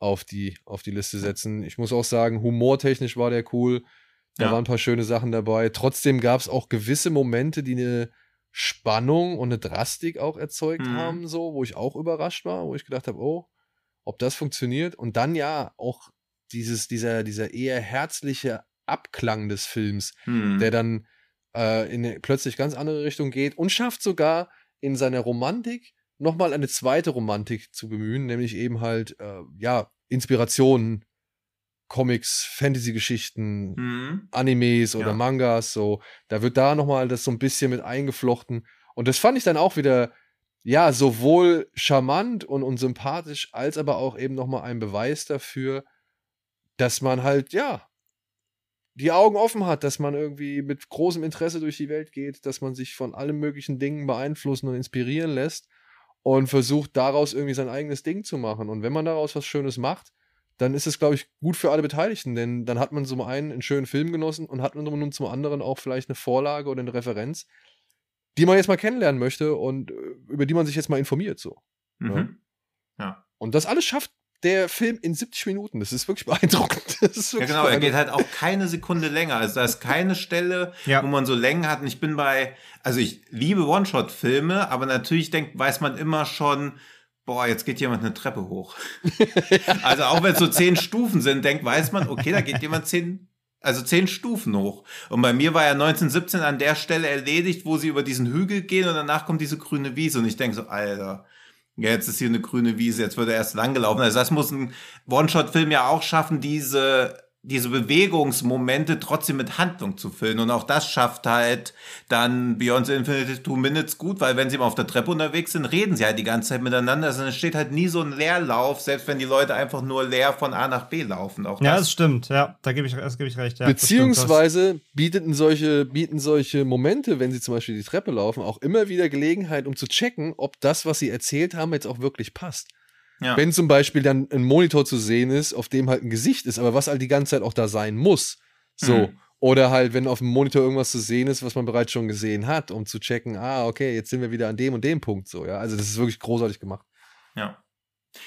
auf die, auf die Liste setzen. Ich muss auch sagen, humortechnisch war der cool. Da ja. waren ein paar schöne Sachen dabei. Trotzdem gab es auch gewisse Momente, die eine Spannung und eine Drastik auch erzeugt mhm. haben, so, wo ich auch überrascht war, wo ich gedacht habe, oh, ob das funktioniert. Und dann ja auch dieses, dieser, dieser eher herzliche Abklang des Films, mhm. der dann äh, in eine plötzlich ganz andere Richtung geht und schafft sogar in seiner Romantik nochmal eine zweite Romantik zu bemühen, nämlich eben halt, äh, ja, Inspirationen Comics, Fantasy-Geschichten, mhm. Animes oder ja. Mangas, so. Da wird da nochmal das so ein bisschen mit eingeflochten. Und das fand ich dann auch wieder, ja, sowohl charmant und, und sympathisch, als aber auch eben nochmal ein Beweis dafür, dass man halt, ja, die Augen offen hat, dass man irgendwie mit großem Interesse durch die Welt geht, dass man sich von allen möglichen Dingen beeinflussen und inspirieren lässt und versucht daraus irgendwie sein eigenes Ding zu machen. Und wenn man daraus was Schönes macht, dann ist es, glaube ich, gut für alle Beteiligten, denn dann hat man zum einen einen schönen Film genossen und hat man nun zum anderen auch vielleicht eine Vorlage oder eine Referenz, die man jetzt mal kennenlernen möchte und äh, über die man sich jetzt mal informiert, so. Mhm. Ja. ja. Und das alles schafft der Film in 70 Minuten. Das ist wirklich beeindruckend. Ist wirklich ja, genau. Er geht halt auch keine Sekunde länger. Also da ist keine Stelle, ja. wo man so Längen hat. Und ich bin bei, also ich liebe One-Shot-Filme, aber natürlich denkt, weiß man immer schon, boah, jetzt geht jemand eine Treppe hoch. also auch wenn es so zehn Stufen sind, denkt, weiß man, okay, da geht jemand zehn, also zehn Stufen hoch. Und bei mir war ja 1917 an der Stelle erledigt, wo sie über diesen Hügel gehen und danach kommt diese grüne Wiese und ich denke so, Alter, jetzt ist hier eine grüne Wiese, jetzt wird er erst langgelaufen. Also das muss ein One-Shot-Film ja auch schaffen, diese diese Bewegungsmomente trotzdem mit Handlung zu füllen. Und auch das schafft halt dann Beyoncé Infinity Two Minutes gut, weil wenn sie mal auf der Treppe unterwegs sind, reden sie halt die ganze Zeit miteinander. Also es steht halt nie so ein Leerlauf, selbst wenn die Leute einfach nur leer von A nach B laufen. Auch das. Ja, das stimmt. Ja, da gebe ich, das gebe ich recht. Ja, Beziehungsweise bieten solche, bieten solche Momente, wenn sie zum Beispiel die Treppe laufen, auch immer wieder Gelegenheit, um zu checken, ob das, was sie erzählt haben, jetzt auch wirklich passt. Ja. Wenn zum Beispiel dann ein Monitor zu sehen ist, auf dem halt ein Gesicht ist, aber was halt die ganze Zeit auch da sein muss. So. Mhm. Oder halt, wenn auf dem Monitor irgendwas zu sehen ist, was man bereits schon gesehen hat, um zu checken, ah, okay, jetzt sind wir wieder an dem und dem Punkt so, ja. Also das ist wirklich großartig gemacht. Ja.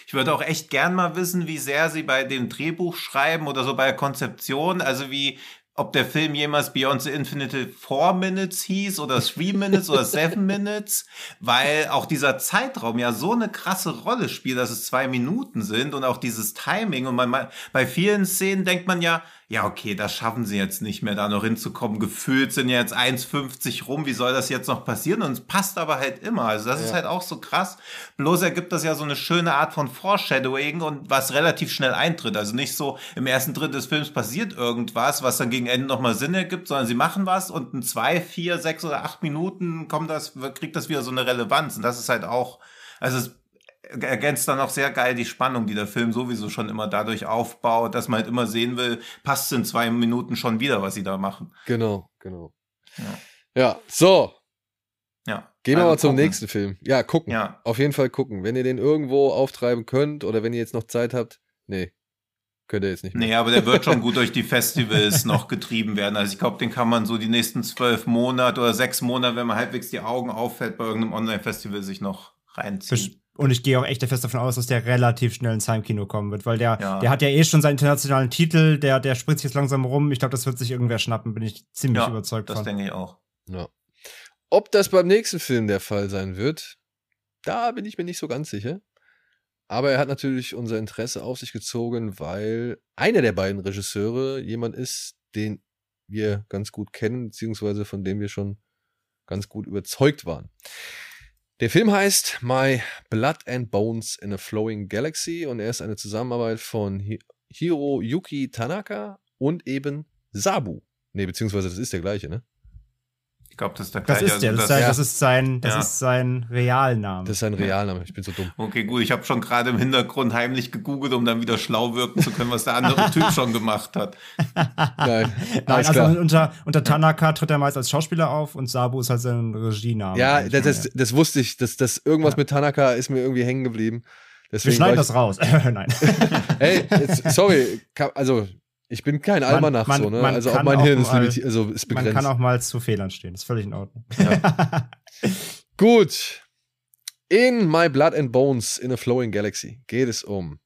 Ich würde auch echt gern mal wissen, wie sehr sie bei dem Drehbuch schreiben oder so bei der Konzeption, also wie, ob der Film jemals Beyond the Infinite 4 Minutes hieß oder 3 Minutes oder 7 Minutes, weil auch dieser Zeitraum ja so eine krasse Rolle spielt, dass es zwei Minuten sind und auch dieses Timing. Und man, bei vielen Szenen denkt man ja, ja, okay, das schaffen sie jetzt nicht mehr, da noch hinzukommen. Gefühlt sind ja jetzt 1,50 rum, wie soll das jetzt noch passieren? Und es passt aber halt immer. Also das ja. ist halt auch so krass. Bloß ergibt das ja so eine schöne Art von Foreshadowing und was relativ schnell eintritt. Also nicht so im ersten Drittel des Films passiert irgendwas, was dann gegen Ende nochmal Sinn ergibt, sondern sie machen was und in zwei, vier, sechs oder acht Minuten kommt das, kriegt das wieder so eine Relevanz. Und das ist halt auch, also es ergänzt dann auch sehr geil die Spannung, die der Film sowieso schon immer dadurch aufbaut, dass man halt immer sehen will, passt in zwei Minuten schon wieder, was sie da machen. Genau, genau. Ja, ja so. Ja. Gehen wir also mal zum gucken. nächsten Film. Ja, gucken. Ja. Auf jeden Fall gucken. Wenn ihr den irgendwo auftreiben könnt oder wenn ihr jetzt noch Zeit habt, nee, könnt ihr jetzt nicht mehr. Nee, aber der wird schon gut durch die Festivals noch getrieben werden. Also ich glaube, den kann man so die nächsten zwölf Monate oder sechs Monate, wenn man halbwegs die Augen auffällt, bei irgendeinem Online-Festival sich noch reinziehen. Und ich gehe auch echt fest davon aus, dass der relativ schnell ins Heimkino kommen wird, weil der, ja. der hat ja eh schon seinen internationalen Titel, der, der spritzt jetzt langsam rum. Ich glaube, das wird sich irgendwer schnappen, bin ich ziemlich ja, überzeugt das von. Das denke ich auch. Ja. Ob das beim nächsten Film der Fall sein wird, da bin ich mir nicht so ganz sicher. Aber er hat natürlich unser Interesse auf sich gezogen, weil einer der beiden Regisseure jemand ist, den wir ganz gut kennen, beziehungsweise von dem wir schon ganz gut überzeugt waren. Der Film heißt My Blood and Bones in a Flowing Galaxy und er ist eine Zusammenarbeit von Hiroyuki Tanaka und eben Sabu. Ne, beziehungsweise das ist der gleiche, ne? Ich glaube, das ist der gleiche. Das ist der, das, das, ja. das ist sein, das ja. ist sein Realname. Das ist sein Realname, ich bin so dumm. Okay, gut, ich habe schon gerade im Hintergrund heimlich gegoogelt, um dann wieder schlau wirken zu können, was der andere Typ schon gemacht hat. Nein, Nein also unter, unter Tanaka tritt er meist als Schauspieler auf und Sabu ist halt sein Regiename. Ja, das, das, das, wusste ich, das, das irgendwas ja. mit Tanaka ist mir irgendwie hängen geblieben. Deswegen Wir schneiden das raus. Nein. hey, jetzt, sorry, also ich bin kein Almanach man, so, ne? Also auch mein Hirn ist, limitiert, also ist begrenzt. Man kann auch mal zu Fehlern stehen, ist völlig in Ordnung. Ja. Gut. In My Blood and Bones in a Flowing Galaxy geht es um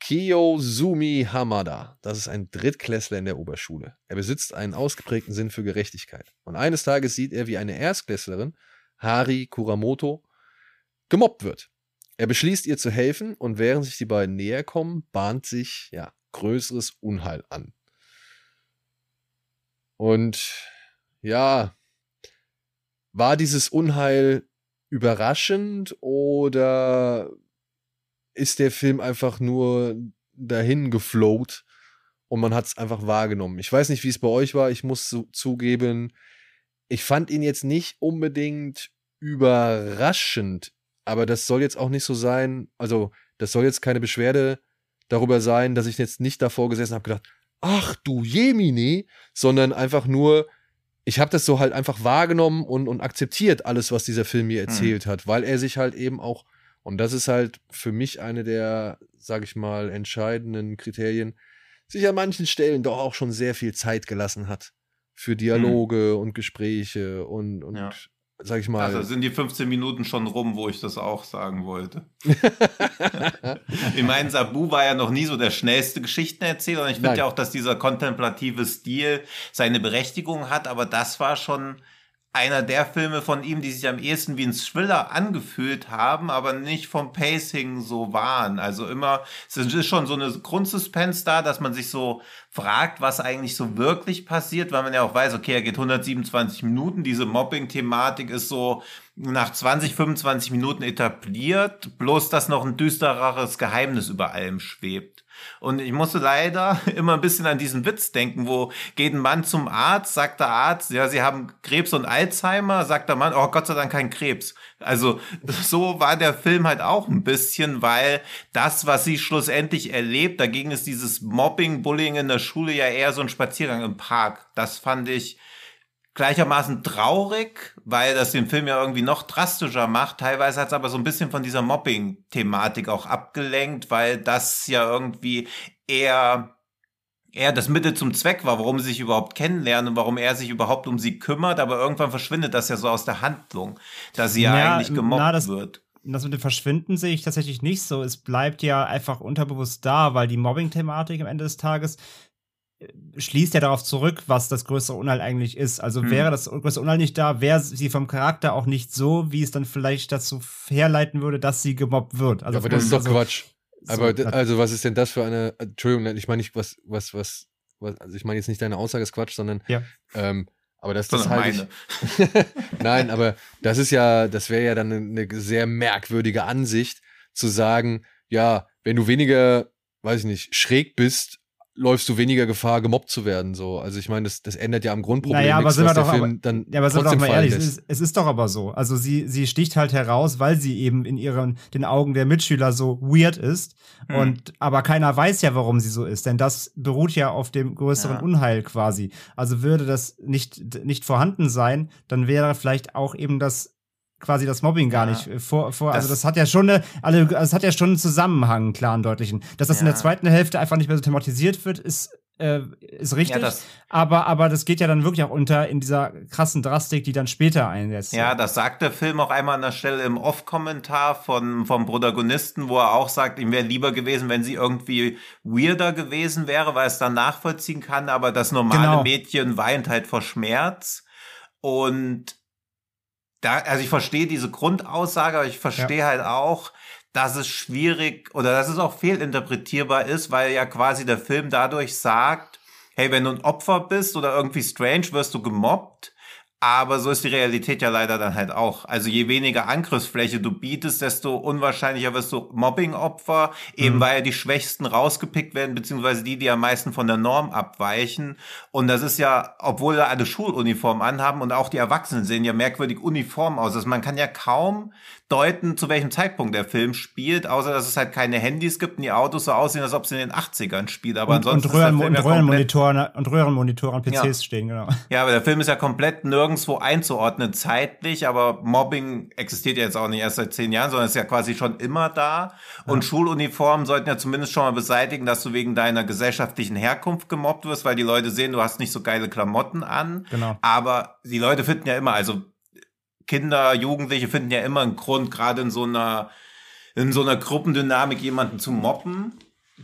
Kiyosumi Hamada. Das ist ein Drittklässler in der Oberschule. Er besitzt einen ausgeprägten Sinn für Gerechtigkeit. Und eines Tages sieht er, wie eine Erstklässlerin, Hari Kuramoto, gemobbt wird. Er beschließt ihr zu helfen und während sich die beiden näher kommen, bahnt sich ja größeres Unheil an. Und ja, war dieses Unheil überraschend oder ist der Film einfach nur dahin geflowt und man hat es einfach wahrgenommen? Ich weiß nicht, wie es bei euch war. Ich muss so zugeben, ich fand ihn jetzt nicht unbedingt überraschend, aber das soll jetzt auch nicht so sein. Also, das soll jetzt keine Beschwerde darüber sein, dass ich jetzt nicht davor gesessen habe gedacht, ach du Jemine, sondern einfach nur, ich habe das so halt einfach wahrgenommen und, und akzeptiert alles, was dieser Film mir erzählt mhm. hat, weil er sich halt eben auch, und das ist halt für mich eine der, sag ich mal, entscheidenden Kriterien, sich an manchen Stellen doch auch schon sehr viel Zeit gelassen hat für Dialoge mhm. und Gespräche und, und ja sag ich mal. Also sind die 15 Minuten schon rum, wo ich das auch sagen wollte. ich meine, Sabu war ja noch nie so der schnellste Geschichtenerzähler und ich finde ja auch, dass dieser kontemplative Stil seine Berechtigung hat, aber das war schon einer der Filme von ihm, die sich am ehesten wie ein Thriller angefühlt haben, aber nicht vom Pacing so waren. Also immer, es ist schon so eine Grundsuspense da, dass man sich so fragt, was eigentlich so wirklich passiert, weil man ja auch weiß, okay, er geht 127 Minuten, diese Mobbing-Thematik ist so nach 20, 25 Minuten etabliert, bloß dass noch ein düstereres Geheimnis über allem schwebt. Und ich musste leider immer ein bisschen an diesen Witz denken, wo geht ein Mann zum Arzt, sagt der Arzt, ja, sie haben Krebs und Alzheimer, sagt der Mann, oh Gott sei Dank kein Krebs. Also so war der Film halt auch ein bisschen, weil das, was sie schlussendlich erlebt, dagegen ist dieses Mobbing, Bullying in der Schule ja eher so ein Spaziergang im Park. Das fand ich gleichermaßen traurig, weil das den Film ja irgendwie noch drastischer macht. Teilweise hat es aber so ein bisschen von dieser Mobbing-Thematik auch abgelenkt, weil das ja irgendwie eher eher das Mittel zum Zweck war, warum sie sich überhaupt kennenlernen und warum er sich überhaupt um sie kümmert, aber irgendwann verschwindet das ja so aus der Handlung, da sie ja, ja eigentlich gemobbt na, das, wird. Das mit dem Verschwinden sehe ich tatsächlich nicht so. Es bleibt ja einfach unterbewusst da, weil die Mobbing-Thematik am Ende des Tages schließt ja darauf zurück, was das größere Unheil eigentlich ist. Also hm. wäre das größere Unheil nicht da, wäre sie vom Charakter auch nicht so, wie es dann vielleicht dazu herleiten würde, dass sie gemobbt wird. Also ja, aber das ist doch also, Quatsch. Aber so, also was ist denn das für eine Entschuldigung, ich meine nicht was was was was also ich meine jetzt nicht deine Aussage ist Quatsch, sondern ja. ähm, aber das, das halt Nein, aber das ist ja, das wäre ja dann eine sehr merkwürdige Ansicht zu sagen, ja, wenn du weniger, weiß ich nicht, schräg bist läufst du weniger Gefahr, gemobbt zu werden. So. Also ich meine, das, das ändert ja am Grundproblem naja, aber nichts, sind wir doch, aber, dann ja, aber sind wir doch mal ehrlich, es ist, es ist, doch aber so. Also sie, sie sticht halt heraus, weil sie eben in ihren, den Augen der Mitschüler so weird ist. Hm. Und, aber keiner weiß ja, warum sie so ist, denn das beruht ja auf dem größeren ja. Unheil quasi. Also würde das nicht, nicht vorhanden sein, dann wäre vielleicht auch eben das quasi das Mobbing gar ja. nicht äh, vor, vor das also das hat ja schon eine, alle, das hat ja schon einen Zusammenhang, klar und deutlichen. Dass das ja. in der zweiten Hälfte einfach nicht mehr so thematisiert wird, ist, äh, ist richtig. Ja, aber, aber das geht ja dann wirklich auch unter in dieser krassen Drastik, die dann später einsetzt. Ja, das sagt der Film auch einmal an der Stelle im Off-Kommentar von, vom Protagonisten, wo er auch sagt, ihm wäre lieber gewesen, wenn sie irgendwie weirder gewesen wäre, weil es dann nachvollziehen kann, aber das normale genau. Mädchen weint halt vor Schmerz. Und da, also ich verstehe diese Grundaussage, aber ich verstehe ja. halt auch, dass es schwierig oder dass es auch fehlinterpretierbar ist, weil ja quasi der Film dadurch sagt, hey, wenn du ein Opfer bist oder irgendwie strange, wirst du gemobbt. Aber so ist die Realität ja leider dann halt auch. Also je weniger Angriffsfläche du bietest, desto unwahrscheinlicher wirst du Mobbing-Opfer, eben mhm. weil ja die Schwächsten rausgepickt werden, beziehungsweise die, die am meisten von der Norm abweichen. Und das ist ja, obwohl da alle Schuluniformen anhaben und auch die Erwachsenen sehen ja merkwürdig uniform aus. Also man kann ja kaum deuten, zu welchem Zeitpunkt der Film spielt, außer dass es halt keine Handys gibt und die Autos so aussehen, als ob sie in den 80ern spielt. Aber und, ansonsten und, Röhren, und, Röhrenmonitoren, und Röhrenmonitoren PCs ja. stehen, genau. Ja, aber der Film ist ja komplett nirgendwo einzuordnen zeitlich, aber Mobbing existiert ja jetzt auch nicht erst seit zehn Jahren, sondern ist ja quasi schon immer da. Und ja. Schuluniformen sollten ja zumindest schon mal beseitigen, dass du wegen deiner gesellschaftlichen Herkunft gemobbt wirst, weil die Leute sehen, du hast nicht so geile Klamotten an. Genau. Aber die Leute finden ja immer, also Kinder, Jugendliche finden ja immer einen Grund, gerade in so einer, in so einer Gruppendynamik jemanden zu mobben.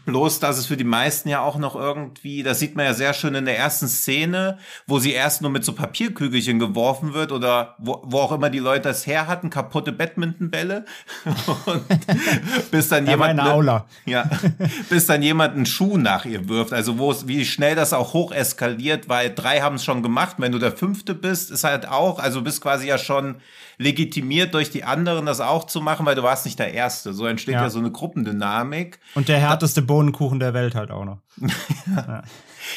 Bloß, dass es für die meisten ja auch noch irgendwie, das sieht man ja sehr schön in der ersten Szene, wo sie erst nur mit so Papierkügelchen geworfen wird oder wo, wo auch immer die Leute das her hatten, kaputte Badmintonbälle. bis dann jemand, ne, ja, bis dann jemand einen Schuh nach ihr wirft. Also wo es, wie schnell das auch hoch eskaliert, weil drei haben es schon gemacht. Wenn du der Fünfte bist, ist halt auch, also bist quasi ja schon legitimiert durch die anderen, das auch zu machen, weil du warst nicht der Erste. So entsteht ja, ja so eine Gruppendynamik. Und der härteste Bohnenkuchen der Welt halt auch noch. ja.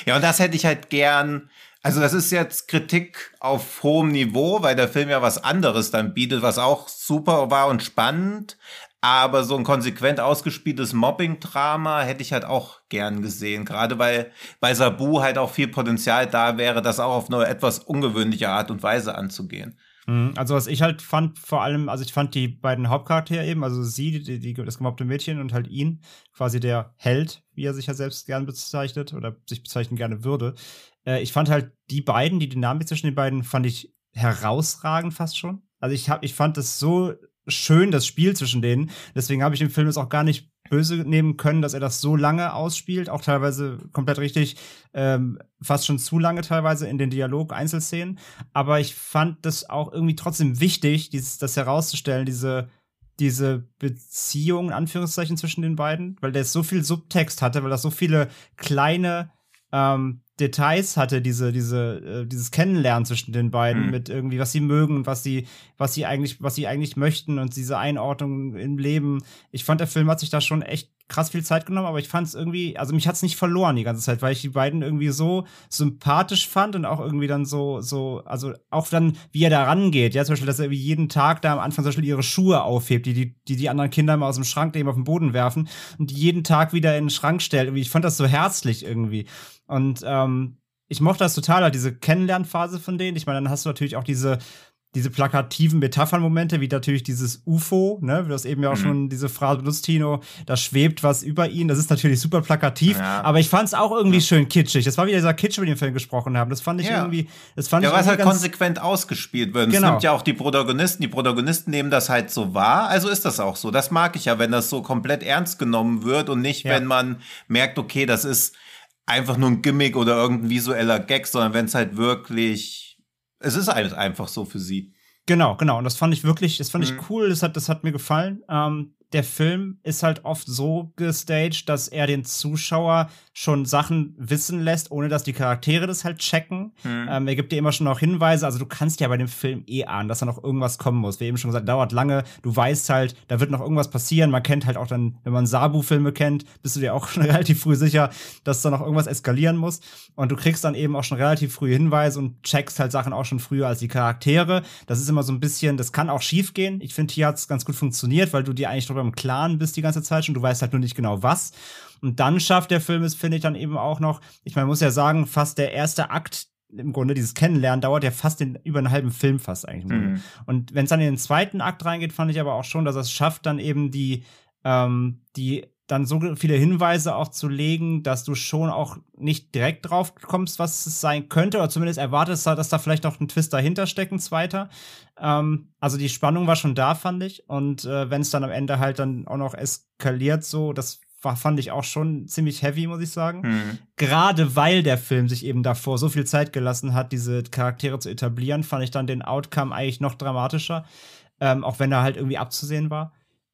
ja, und das hätte ich halt gern. Also das ist jetzt Kritik auf hohem Niveau, weil der Film ja was anderes dann bietet, was auch super war und spannend. Aber so ein konsequent ausgespieltes Mobbing-Drama hätte ich halt auch gern gesehen. Gerade weil bei Sabu halt auch viel Potenzial da wäre, das auch auf eine etwas ungewöhnliche Art und Weise anzugehen. Mhm. Also was ich halt fand, vor allem, also ich fand die beiden Hauptcharaktere eben, also sie, die, die, das gemobbte Mädchen und halt ihn, quasi der Held, wie er sich ja selbst gern bezeichnet oder sich bezeichnen gerne würde. Äh, ich fand halt die beiden, die Dynamik zwischen den beiden, fand ich herausragend fast schon. Also ich hab, ich fand es so schön, das Spiel zwischen denen. Deswegen habe ich im Film jetzt auch gar nicht böse nehmen können, dass er das so lange ausspielt, auch teilweise komplett richtig, ähm, fast schon zu lange teilweise in den Dialog, Einzelszenen. Aber ich fand das auch irgendwie trotzdem wichtig, dieses, das herauszustellen, diese, diese Beziehung, in Anführungszeichen, zwischen den beiden, weil der so viel Subtext hatte, weil das so viele kleine ähm, Details hatte, diese, diese, äh, dieses Kennenlernen zwischen den beiden mhm. mit irgendwie, was sie mögen und was sie, was sie eigentlich, was sie eigentlich möchten und diese Einordnung im Leben. Ich fand, der Film hat sich da schon echt krass viel Zeit genommen, aber ich fand es irgendwie, also mich hat es nicht verloren die ganze Zeit, weil ich die beiden irgendwie so sympathisch fand und auch irgendwie dann so, so, also auch dann, wie er da rangeht, ja, zum Beispiel, dass er jeden Tag da am Anfang zum Beispiel ihre Schuhe aufhebt, die die, die, die anderen Kinder mal aus dem Schrank eben auf den Boden werfen und die jeden Tag wieder in den Schrank stellt. Irgendwie, ich fand das so herzlich irgendwie. Und ähm, ich mochte das total, halt diese Kennenlernphase von denen. Ich meine, dann hast du natürlich auch diese diese plakativen Metaphernmomente, wie natürlich dieses UFO, ne, wie das eben ja auch mhm. schon diese Phrase benutzt, Tino, da schwebt was über ihn. Das ist natürlich super plakativ, ja. aber ich fand es auch irgendwie ja. schön kitschig. Das war wieder dieser Kitsch, über den wir gesprochen haben. Das fand ich ja. irgendwie, das fand ja, ich weil es halt konsequent ausgespielt wird. Genau. Es nimmt ja auch die Protagonisten, die Protagonisten nehmen das halt so wahr, also ist das auch so. Das mag ich ja, wenn das so komplett ernst genommen wird und nicht, wenn man merkt, okay, das ist einfach nur ein Gimmick oder irgendein visueller Gag, sondern wenn es halt wirklich, es ist halt einfach so für sie. Genau, genau. Und das fand ich wirklich, das fand mhm. ich cool, das hat, das hat mir gefallen. Ähm, der Film ist halt oft so gestaged, dass er den Zuschauer schon Sachen wissen lässt, ohne dass die Charaktere das halt checken. Mhm. Ähm, er gibt dir immer schon noch Hinweise, also du kannst ja bei dem Film eh ahnen, dass da noch irgendwas kommen muss. Wie eben schon gesagt, dauert lange, du weißt halt, da wird noch irgendwas passieren. Man kennt halt auch dann, wenn man Sabu-Filme kennt, bist du dir auch schon relativ früh sicher, dass da noch irgendwas eskalieren muss. Und du kriegst dann eben auch schon relativ früh Hinweise und checkst halt Sachen auch schon früher als die Charaktere. Das ist immer so ein bisschen, das kann auch schief gehen. Ich finde, hier hat es ganz gut funktioniert, weil du dir eigentlich darüber im Klaren bist die ganze Zeit schon. Du weißt halt nur nicht genau was. Und dann schafft der Film es, finde ich, dann eben auch noch, ich meine, muss ja sagen, fast der erste Akt im Grunde dieses Kennenlernen dauert ja fast den, über einen halben Film fast eigentlich. Mhm. Und wenn es dann in den zweiten Akt reingeht, fand ich aber auch schon, dass es schafft, dann eben die, ähm, die dann so viele Hinweise auch zu legen, dass du schon auch nicht direkt drauf kommst, was es sein könnte, oder zumindest erwartest, dass da vielleicht noch ein Twist dahinter steckt, ein zweiter. Ähm, also die Spannung war schon da, fand ich. Und äh, wenn es dann am Ende halt dann auch noch eskaliert, so, das war, fand ich auch schon ziemlich heavy, muss ich sagen. Mhm. Gerade weil der Film sich eben davor so viel Zeit gelassen hat, diese Charaktere zu etablieren, fand ich dann den Outcome eigentlich noch dramatischer. Ähm, auch wenn er halt irgendwie abzusehen war.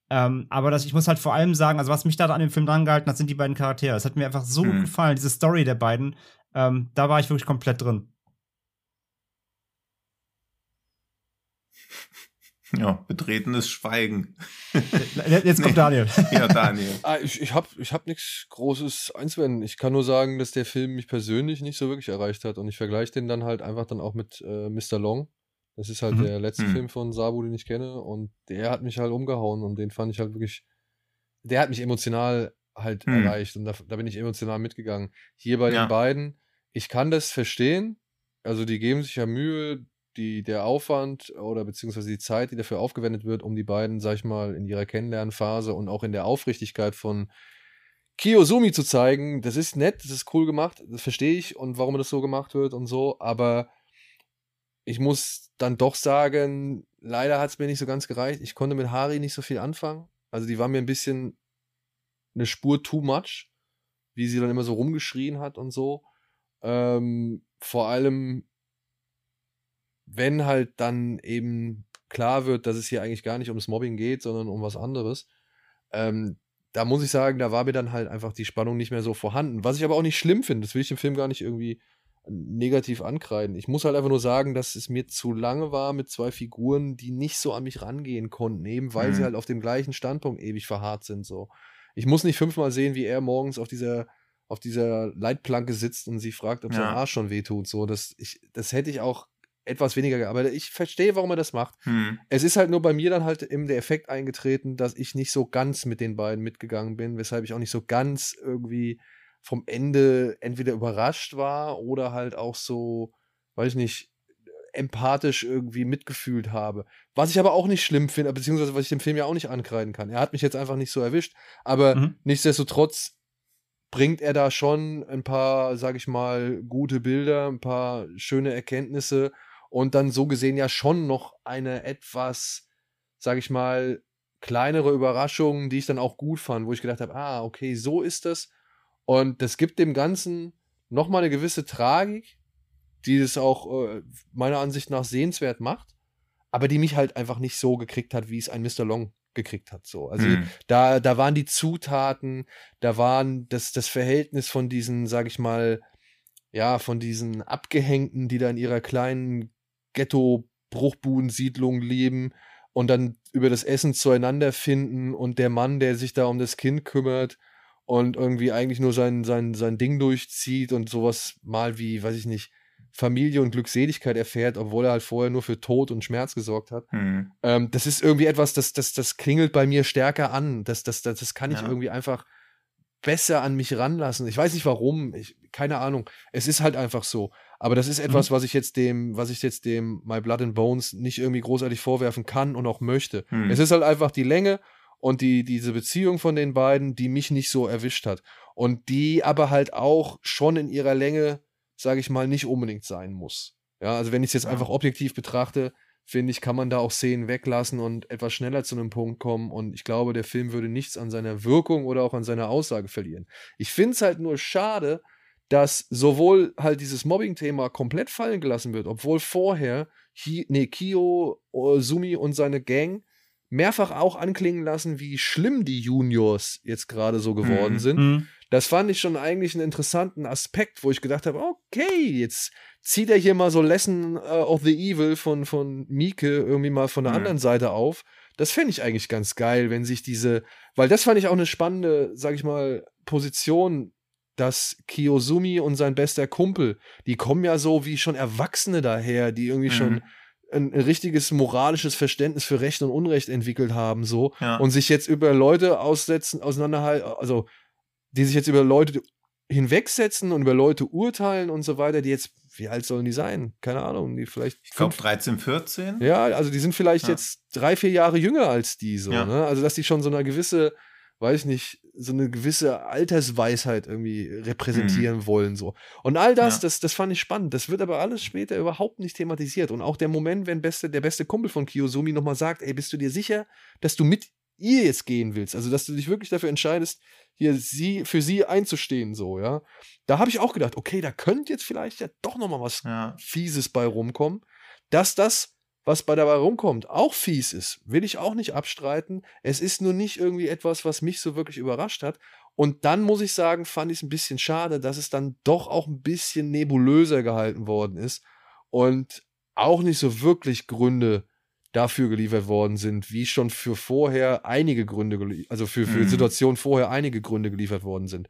Ähm, aber das, ich muss halt vor allem sagen, also was mich da an dem Film dran gehalten hat, sind die beiden Charaktere. Es hat mir einfach so mhm. gut gefallen, diese Story der beiden. Ähm, da war ich wirklich komplett drin. Ja, betretenes Schweigen. Jetzt kommt Daniel. ja, Daniel. Ah, ich ich habe ich hab nichts Großes einzuwenden. Ich kann nur sagen, dass der Film mich persönlich nicht so wirklich erreicht hat. Und ich vergleiche den dann halt einfach dann auch mit äh, Mr. Long. Das ist halt mhm. der letzte mhm. Film von Sabu, den ich kenne. Und der hat mich halt umgehauen. Und den fand ich halt wirklich. Der hat mich emotional halt mhm. erreicht. Und da, da, bin ich emotional mitgegangen. Hier bei ja. den beiden, ich kann das verstehen. Also die geben sich ja Mühe, die, der Aufwand oder beziehungsweise die Zeit, die dafür aufgewendet wird, um die beiden, sag ich mal, in ihrer Kennenlernphase und auch in der Aufrichtigkeit von Kiyosumi zu zeigen, das ist nett, das ist cool gemacht, das verstehe ich und warum das so gemacht wird und so, aber ich muss dann doch sagen, leider hat es mir nicht so ganz gereicht. Ich konnte mit Hari nicht so viel anfangen. Also die war mir ein bisschen eine Spur too much, wie sie dann immer so rumgeschrien hat und so. Ähm, vor allem wenn halt dann eben klar wird, dass es hier eigentlich gar nicht ums Mobbing geht, sondern um was anderes, ähm, da muss ich sagen, da war mir dann halt einfach die Spannung nicht mehr so vorhanden. Was ich aber auch nicht schlimm finde, das will ich dem Film gar nicht irgendwie negativ ankreiden. Ich muss halt einfach nur sagen, dass es mir zu lange war mit zwei Figuren, die nicht so an mich rangehen konnten, eben weil mhm. sie halt auf dem gleichen Standpunkt ewig verharrt sind. So. Ich muss nicht fünfmal sehen, wie er morgens auf dieser auf dieser Leitplanke sitzt und sie fragt, ob ja. sein Arsch schon wehtut. So, das, ich, das hätte ich auch etwas weniger gearbeitet. Ich verstehe, warum er das macht. Hm. Es ist halt nur bei mir dann halt eben der Effekt eingetreten, dass ich nicht so ganz mit den beiden mitgegangen bin, weshalb ich auch nicht so ganz irgendwie vom Ende entweder überrascht war oder halt auch so, weiß ich nicht, empathisch irgendwie mitgefühlt habe. Was ich aber auch nicht schlimm finde, beziehungsweise was ich dem Film ja auch nicht ankreiden kann. Er hat mich jetzt einfach nicht so erwischt, aber mhm. nichtsdestotrotz bringt er da schon ein paar, sag ich mal, gute Bilder, ein paar schöne Erkenntnisse und dann so gesehen ja schon noch eine etwas, sag ich mal, kleinere Überraschung, die ich dann auch gut fand, wo ich gedacht habe, ah, okay, so ist das. Und das gibt dem Ganzen nochmal eine gewisse Tragik, die es auch äh, meiner Ansicht nach sehenswert macht, aber die mich halt einfach nicht so gekriegt hat, wie es ein Mr. Long gekriegt hat. So. Also mhm. da, da waren die Zutaten, da waren das, das Verhältnis von diesen, sag ich mal, ja, von diesen Abgehängten, die da in ihrer kleinen Ghetto-Bruchbudensiedlung leben und dann über das Essen zueinander finden und der Mann, der sich da um das Kind kümmert und irgendwie eigentlich nur sein, sein, sein Ding durchzieht und sowas mal wie, weiß ich nicht, Familie und Glückseligkeit erfährt, obwohl er halt vorher nur für Tod und Schmerz gesorgt hat. Mhm. Ähm, das ist irgendwie etwas, das, das, das klingelt bei mir stärker an. Das, das, das, das kann ich ja. irgendwie einfach besser an mich ranlassen. Ich weiß nicht warum, ich, keine Ahnung. Es ist halt einfach so. Aber das ist etwas, mhm. was ich jetzt dem, was ich jetzt dem My Blood and Bones nicht irgendwie großartig vorwerfen kann und auch möchte. Mhm. Es ist halt einfach die Länge und die, diese Beziehung von den beiden, die mich nicht so erwischt hat. Und die aber halt auch schon in ihrer Länge, sage ich mal, nicht unbedingt sein muss. Ja, also wenn ich es jetzt ja. einfach objektiv betrachte, finde ich, kann man da auch Szenen weglassen und etwas schneller zu einem Punkt kommen. Und ich glaube, der Film würde nichts an seiner Wirkung oder auch an seiner Aussage verlieren. Ich finde es halt nur schade, dass sowohl halt dieses Mobbing-Thema komplett fallen gelassen wird, obwohl vorher Hi, nee, Kyo, Sumi und seine Gang mehrfach auch anklingen lassen, wie schlimm die Juniors jetzt gerade so geworden mhm. sind. Mhm. Das fand ich schon eigentlich einen interessanten Aspekt, wo ich gedacht habe, okay, jetzt zieht er hier mal so Lesson uh, of the Evil von, von Mieke irgendwie mal von der mhm. anderen Seite auf. Das fände ich eigentlich ganz geil, wenn sich diese, weil das fand ich auch eine spannende, sag ich mal, Position, dass Kiyosumi und sein bester Kumpel, die kommen ja so wie schon Erwachsene daher, die irgendwie mhm. schon ein, ein, richtiges moralisches Verständnis für Recht und Unrecht entwickelt haben, so ja. und sich jetzt über Leute aussetzen, auseinanderhalten, also die sich jetzt über Leute hinwegsetzen und über Leute urteilen und so weiter, die jetzt, wie alt sollen die sein? Keine Ahnung, die vielleicht. Ich glaube 13, 14. Ja, also die sind vielleicht ja. jetzt drei, vier Jahre jünger als die so, ja. ne? Also dass die schon so eine gewisse, weiß ich nicht, so eine gewisse Altersweisheit irgendwie repräsentieren mhm. wollen, so. Und all das, ja. das, das fand ich spannend. Das wird aber alles später überhaupt nicht thematisiert. Und auch der Moment, wenn beste, der beste Kumpel von Kiyosumi nochmal sagt, ey, bist du dir sicher, dass du mit ihr jetzt gehen willst? Also, dass du dich wirklich dafür entscheidest, hier sie, für sie einzustehen, so, ja. Da habe ich auch gedacht, okay, da könnte jetzt vielleicht ja doch nochmal was ja. Fieses bei rumkommen. Dass das was bei dabei rumkommt, auch fies ist, will ich auch nicht abstreiten. Es ist nur nicht irgendwie etwas, was mich so wirklich überrascht hat. Und dann muss ich sagen, fand ich es ein bisschen schade, dass es dann doch auch ein bisschen nebulöser gehalten worden ist und auch nicht so wirklich Gründe dafür geliefert worden sind, wie schon für vorher einige Gründe, also für, für mhm. Situationen vorher einige Gründe geliefert worden sind.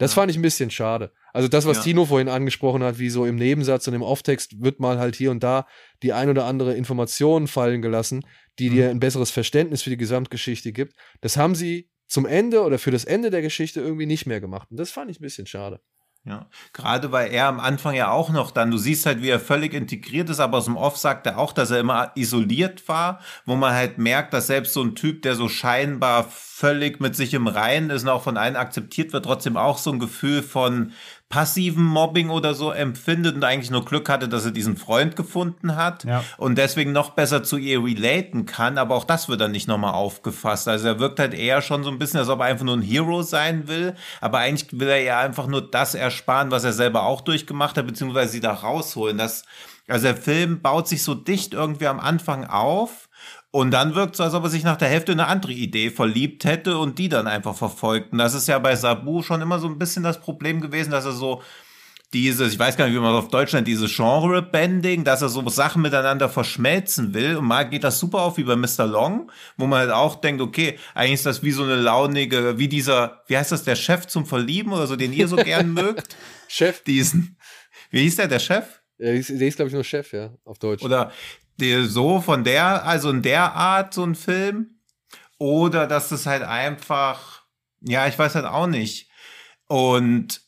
Das ja. fand ich ein bisschen schade. Also das, was ja. Tino vorhin angesprochen hat, wie so im Nebensatz und im Off-Text wird mal halt hier und da die ein oder andere Information fallen gelassen, die mhm. dir ein besseres Verständnis für die Gesamtgeschichte gibt. Das haben sie zum Ende oder für das Ende der Geschichte irgendwie nicht mehr gemacht. Und das fand ich ein bisschen schade. Ja, gerade weil er am Anfang ja auch noch dann, du siehst halt, wie er völlig integriert ist, aber aus dem Off sagt er auch, dass er immer isoliert war, wo man halt merkt, dass selbst so ein Typ, der so scheinbar völlig mit sich im Reinen ist und auch von allen akzeptiert wird, trotzdem auch so ein Gefühl von passiven Mobbing oder so empfindet und eigentlich nur Glück hatte, dass er diesen Freund gefunden hat ja. und deswegen noch besser zu ihr relaten kann, aber auch das wird dann nicht nochmal aufgefasst. Also er wirkt halt eher schon so ein bisschen, als ob er einfach nur ein Hero sein will, aber eigentlich will er ja einfach nur das ersparen, was er selber auch durchgemacht hat, beziehungsweise sie da rausholen. Das, also der Film baut sich so dicht irgendwie am Anfang auf und dann wirkt es so, als ob er sich nach der Hälfte eine andere Idee verliebt hätte und die dann einfach verfolgt. Und das ist ja bei Sabu schon immer so ein bisschen das Problem gewesen, dass er so dieses, ich weiß gar nicht, wie man auf Deutsch nennt, dieses Genre-Bending, dass er so Sachen miteinander verschmelzen will. Und mal geht das super auf wie bei Mr. Long, wo man halt auch denkt, okay, eigentlich ist das wie so eine launige, wie dieser, wie heißt das, der Chef zum Verlieben oder so, den ihr so gern mögt? Chef. Diesen, wie hieß der, der Chef? Der ist, der ist glaube ich, nur Chef, ja, auf Deutsch. Oder so von der, also in der Art so ein Film. Oder dass es halt einfach, ja, ich weiß halt auch nicht. Und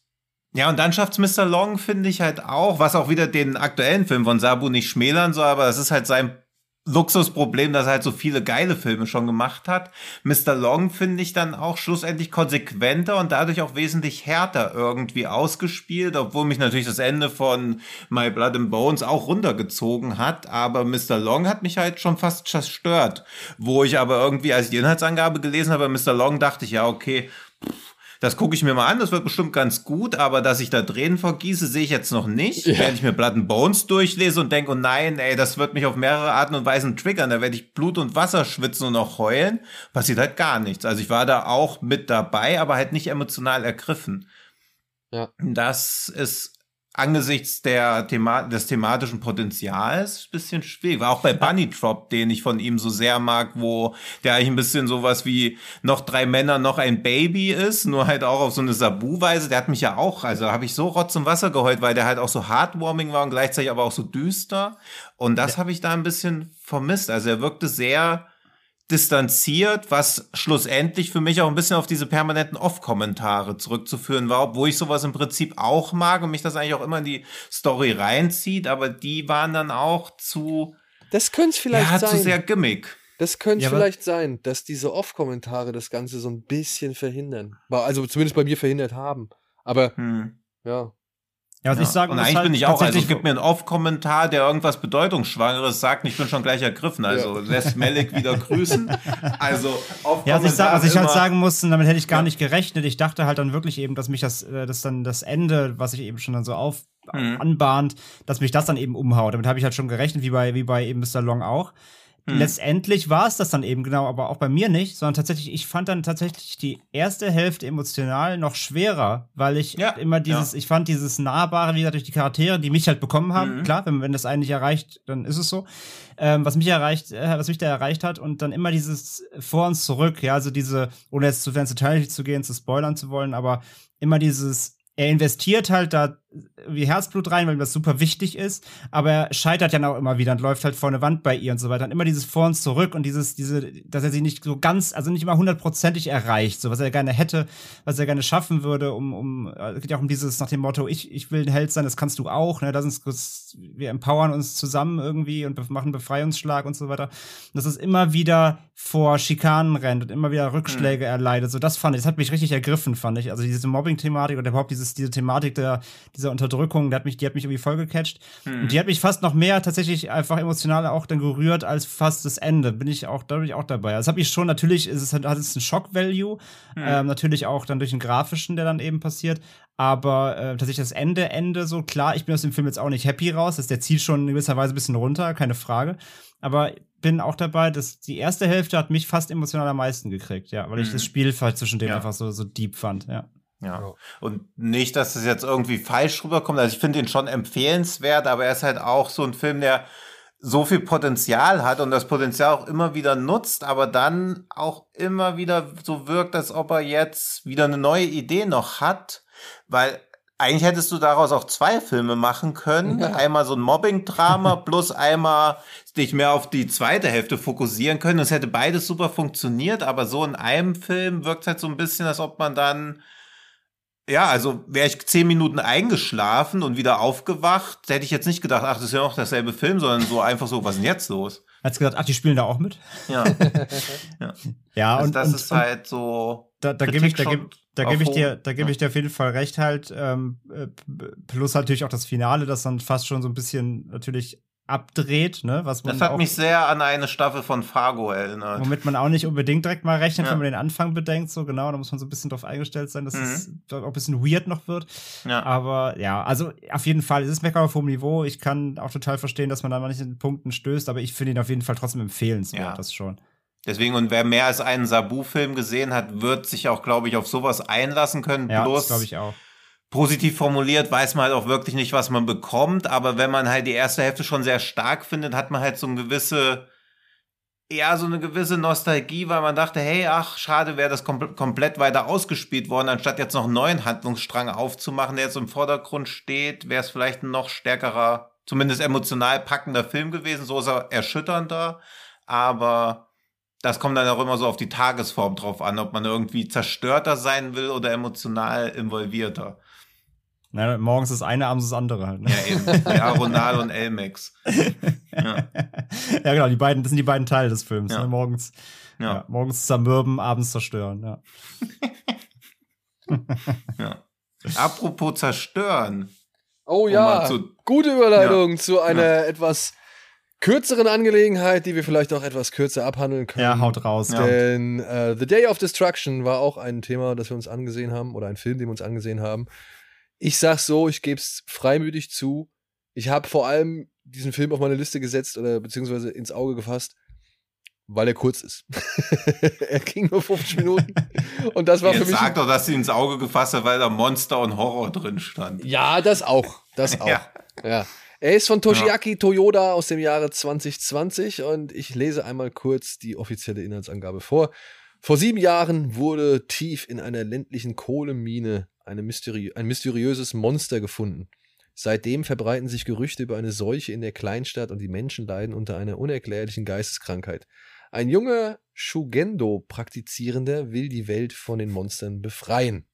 ja, und dann schafft's Mr. Long, finde ich halt auch, was auch wieder den aktuellen Film von Sabu nicht schmälern soll, aber das ist halt sein Luxusproblem, dass er halt so viele geile Filme schon gemacht hat. Mr. Long finde ich dann auch schlussendlich konsequenter und dadurch auch wesentlich härter irgendwie ausgespielt, obwohl mich natürlich das Ende von My Blood and Bones auch runtergezogen hat. Aber Mr. Long hat mich halt schon fast zerstört. Wo ich aber irgendwie, als ich die Inhaltsangabe gelesen habe, Mr. Long dachte ich, ja, okay, pff, das gucke ich mir mal an, das wird bestimmt ganz gut, aber dass ich da Tränen vergieße, sehe ich jetzt noch nicht. Ja. Wenn ich mir Blood and Bones durchlese und denke, oh nein, ey, das wird mich auf mehrere Arten und Weisen triggern, da werde ich Blut und Wasser schwitzen und auch heulen, passiert halt gar nichts. Also ich war da auch mit dabei, aber halt nicht emotional ergriffen. Ja. Das ist angesichts der Thema des thematischen Potenzials ein bisschen schwierig. War auch bei Bunny Drop, den ich von ihm so sehr mag, wo der eigentlich ein bisschen sowas wie noch drei Männer, noch ein Baby ist, nur halt auch auf so eine Sabu-Weise. Der hat mich ja auch, also habe ich so Rotz und Wasser geheult, weil der halt auch so heartwarming war und gleichzeitig aber auch so düster. Und das ja. habe ich da ein bisschen vermisst. Also er wirkte sehr distanziert, was schlussendlich für mich auch ein bisschen auf diese permanenten Off-Kommentare zurückzuführen war, obwohl ich sowas im Prinzip auch mag und mich das eigentlich auch immer in die Story reinzieht, aber die waren dann auch zu. Das könnte es vielleicht ja, sein. zu sehr gimmick. Das könnte ja, vielleicht sein, dass diese Off-Kommentare das Ganze so ein bisschen verhindern. Also zumindest bei mir verhindert haben. Aber hm. ja. Ja, was ja. ich sagen Und eigentlich halt bin ich auch, also gib mir einen Off-Kommentar, der irgendwas Bedeutungsschwangeres sagt, ich bin schon gleich ergriffen. Also ja. lässt Melik wieder grüßen. Also off Ja, was ich, sag, was ich halt sagen musste, damit hätte ich gar ja. nicht gerechnet. Ich dachte halt dann wirklich eben, dass mich das, äh, das dann das Ende, was ich eben schon dann so auf mhm. anbahnt, dass mich das dann eben umhaut. Damit habe ich halt schon gerechnet, wie bei, wie bei eben Mr. Long auch. Hm. Letztendlich war es das dann eben genau, aber auch bei mir nicht, sondern tatsächlich, ich fand dann tatsächlich die erste Hälfte emotional noch schwerer, weil ich ja, immer dieses, ja. ich fand dieses Nahbare, wie gesagt, durch die Charaktere, die mich halt bekommen haben. Mhm. Klar, wenn, wenn das einen nicht erreicht, dann ist es so. Ähm, was mich erreicht, äh, was mich da erreicht hat und dann immer dieses vor uns zurück, ja, also diese, ohne jetzt zu ins Detail zu gehen, zu spoilern zu wollen, aber immer dieses er investiert halt da wie Herzblut rein, weil ihm das super wichtig ist, aber er scheitert ja auch immer wieder und läuft halt vor eine Wand bei ihr und so weiter. Und immer dieses Vor und Zurück und dieses, diese, dass er sie nicht so ganz, also nicht immer hundertprozentig erreicht, so was er gerne hätte, was er gerne schaffen würde, um, um, es geht ja auch um dieses nach dem Motto, ich, ich will ein Held sein, das kannst du auch, ne, das ist, wir empowern uns zusammen irgendwie und machen Befreiungsschlag und so weiter. Und dass es immer wieder vor Schikanen rennt und immer wieder Rückschläge mhm. erleidet, so das fand ich, das hat mich richtig ergriffen, fand ich. Also diese Mobbing-Thematik oder überhaupt dieses, diese Thematik der, dieser Unterdrückung, die hat mich, die hat mich irgendwie voll gecatcht. Mhm. Und die hat mich fast noch mehr tatsächlich einfach emotional auch dann gerührt als fast das Ende. Bin ich auch, dadurch auch dabei. Das habe ich schon, natürlich ist es, hat es einen Shock-Value. Mhm. Ähm, natürlich auch dann durch den Grafischen, der dann eben passiert. Aber äh, tatsächlich das Ende, Ende so, klar, ich bin aus dem Film jetzt auch nicht happy raus. Das, der zieht schon in gewisser Weise ein bisschen runter, keine Frage. Aber bin auch dabei, dass die erste Hälfte hat mich fast emotional am meisten gekriegt, ja, weil ich mhm. das Spiel zwischen denen ja. einfach so, so deep fand, ja. Ja. Und nicht, dass es jetzt irgendwie falsch rüberkommt. Also ich finde ihn schon empfehlenswert, aber er ist halt auch so ein Film, der so viel Potenzial hat und das Potenzial auch immer wieder nutzt, aber dann auch immer wieder so wirkt, als ob er jetzt wieder eine neue Idee noch hat, weil eigentlich hättest du daraus auch zwei Filme machen können. Ja. Einmal so ein Mobbing-Drama plus einmal dich mehr auf die zweite Hälfte fokussieren können. Es hätte beides super funktioniert, aber so in einem Film wirkt es halt so ein bisschen, als ob man dann ja, also wäre ich zehn Minuten eingeschlafen und wieder aufgewacht, hätte ich jetzt nicht gedacht, ach, das ist ja noch derselbe Film, sondern so einfach so, was ist denn jetzt los? Hat's gedacht, ach, die spielen da auch mit? Ja. ja. ja also und das und, ist halt so. Da, da gebe ich, da gebe da gebe ich dir, da gebe ich dir auf jeden Fall recht halt. Ähm, plus natürlich auch das Finale, das dann fast schon so ein bisschen natürlich abdreht, ne? Was man das hat mich sehr an eine Staffel von Fargo erinnert. Womit man auch nicht unbedingt direkt mal rechnet, ja. wenn man den Anfang bedenkt, so genau, da muss man so ein bisschen drauf eingestellt sein, dass mhm. es auch ein bisschen weird noch wird. Ja. Aber ja, also auf jeden Fall, es ist Mecker auf hohem Niveau. Ich kann auch total verstehen, dass man da manchen Punkten stößt, aber ich finde ihn auf jeden Fall trotzdem empfehlenswert, ja. das schon. Deswegen, und wer mehr als einen Sabu-Film gesehen hat, wird sich auch, glaube ich, auf sowas einlassen können. Ja, Bloß, glaube ich auch positiv formuliert weiß man halt auch wirklich nicht, was man bekommt. Aber wenn man halt die erste Hälfte schon sehr stark findet, hat man halt so eine gewisse, ja, so eine gewisse Nostalgie, weil man dachte, hey, ach, schade, wäre das kom komplett weiter ausgespielt worden, anstatt jetzt noch einen neuen Handlungsstrang aufzumachen, der jetzt im Vordergrund steht, wäre es vielleicht ein noch stärkerer, zumindest emotional packender Film gewesen. So ist er erschütternder. Aber das kommt dann auch immer so auf die Tagesform drauf an, ob man irgendwie zerstörter sein will oder emotional involvierter. Na, morgens das eine, abends das andere halt. Ne? Ja, eben. Ja, Ronaldo und Elmex. Ja. ja, genau, die beiden, das sind die beiden Teile des Films. Ja. Ne? Morgens, ja. ja. morgens zermürben, abends zerstören, ja. ja. Apropos zerstören. Oh ja, zu, gute Überleitung zu einer etwas kürzeren Angelegenheit, die wir vielleicht auch etwas kürzer abhandeln können. Ja, haut raus. Denn uh, The Day of Destruction war auch ein Thema, das wir uns angesehen haben, oder ein Film, den wir uns angesehen haben. Ich sag's so, ich gebe es freimütig zu. Ich habe vor allem diesen Film auf meine Liste gesetzt oder beziehungsweise ins Auge gefasst, weil er kurz ist. er ging nur 50 Minuten. Und das war Jetzt für mich. Sag doch, dass sie ins Auge gefasst hat, weil da Monster und Horror drin stand. Ja, das auch. Das auch. ja. ja. Er ist von Toshiaki ja. Toyoda aus dem Jahre 2020 und ich lese einmal kurz die offizielle Inhaltsangabe vor. Vor sieben Jahren wurde tief in einer ländlichen Kohlemine eine Mysteri ein mysteriöses Monster gefunden. Seitdem verbreiten sich Gerüchte über eine Seuche in der Kleinstadt und die Menschen leiden unter einer unerklärlichen Geisteskrankheit. Ein junger Shugendo-Praktizierender will die Welt von den Monstern befreien.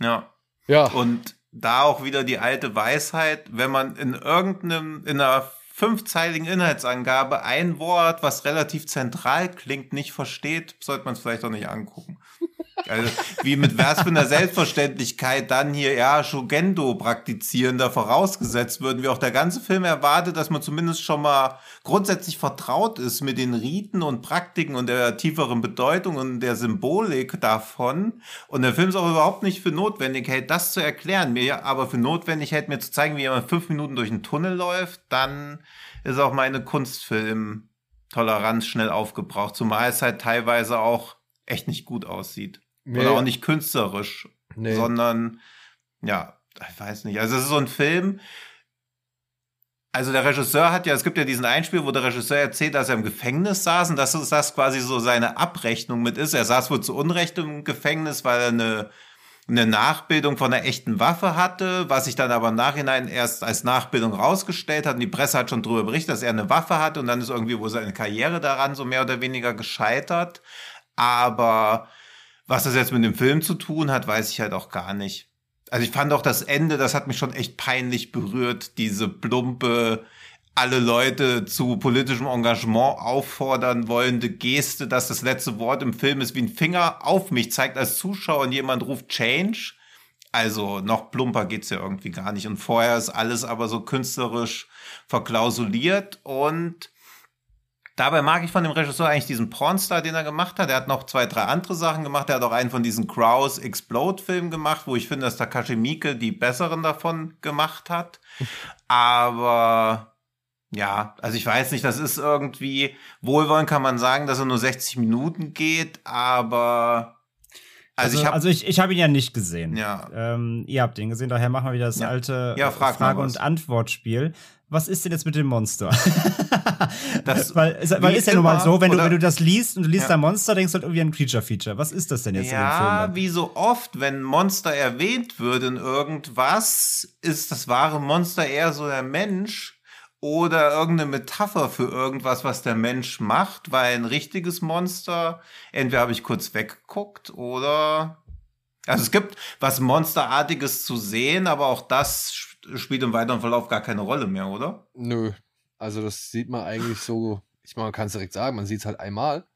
Ja. Ja. Und da auch wieder die alte Weisheit, wenn man in irgendeinem, in einer fünfzeiligen Inhaltsangabe ein Wort, was relativ zentral klingt, nicht versteht, sollte man es vielleicht auch nicht angucken. Also, wie mit was für einer Selbstverständlichkeit dann hier, ja, Shugendo praktizierender vorausgesetzt würden, wie auch der ganze Film erwartet, dass man zumindest schon mal grundsätzlich vertraut ist mit den Riten und Praktiken und der tieferen Bedeutung und der Symbolik davon. Und der Film ist auch überhaupt nicht für notwendig hält, das zu erklären, mir aber für notwendig hält, mir zu zeigen, wie jemand fünf Minuten durch einen Tunnel läuft, dann ist auch meine Kunstfilm Toleranz schnell aufgebraucht, zumal es halt teilweise auch echt nicht gut aussieht. Nee. Oder auch nicht künstlerisch, nee. sondern ja, ich weiß nicht. Also es ist so ein Film, also der Regisseur hat ja, es gibt ja diesen Einspiel, wo der Regisseur erzählt, dass er im Gefängnis saß und dass das quasi so seine Abrechnung mit ist. Er saß wohl zu Unrecht im Gefängnis, weil er eine eine Nachbildung von einer echten Waffe hatte, was sich dann aber im Nachhinein erst als Nachbildung rausgestellt hat. Und die Presse hat schon darüber berichtet, dass er eine Waffe hatte und dann ist irgendwie wohl seine Karriere daran so mehr oder weniger gescheitert. Aber was das jetzt mit dem Film zu tun hat, weiß ich halt auch gar nicht. Also ich fand auch das Ende, das hat mich schon echt peinlich berührt, diese plumpe, alle Leute zu politischem Engagement auffordern wollende Geste, dass das letzte Wort im Film ist, wie ein Finger auf mich zeigt als Zuschauer und jemand ruft Change. Also noch plumper geht's ja irgendwie gar nicht. Und vorher ist alles aber so künstlerisch verklausuliert und Dabei mag ich von dem Regisseur eigentlich diesen Pornstar, den er gemacht hat. Er hat noch zwei, drei andere Sachen gemacht. Er hat auch einen von diesen Kraus Explode Filmen gemacht, wo ich finde, dass Takashi Miike die besseren davon gemacht hat. Aber ja, also ich weiß nicht, das ist irgendwie, wohlwollend kann man sagen, dass er nur 60 Minuten geht, aber also, also, ich habe also ich, ich hab ihn ja nicht gesehen. Ja. Ähm, ihr habt ihn gesehen, daher machen wir wieder das ja. alte ja, frag Frage- und Antwortspiel. Was ist denn jetzt mit dem Monster? das, weil, weil ist ja nun mal so, wenn du, wenn du das liest und du liest ja. da Monster, denkst du halt irgendwie an ein Creature-Feature. Was ist das denn jetzt ja, in dem Film? Ja, wie so oft, wenn Monster erwähnt wird in irgendwas, ist das wahre Monster eher so der Mensch oder irgendeine Metapher für irgendwas, was der Mensch macht, weil ein richtiges Monster, entweder habe ich kurz weggeguckt oder also es gibt was Monsterartiges zu sehen, aber auch das spielt im weiteren Verlauf gar keine Rolle mehr, oder? Nö. Also das sieht man eigentlich so, ich meine, man kann es direkt sagen, man sieht es halt einmal.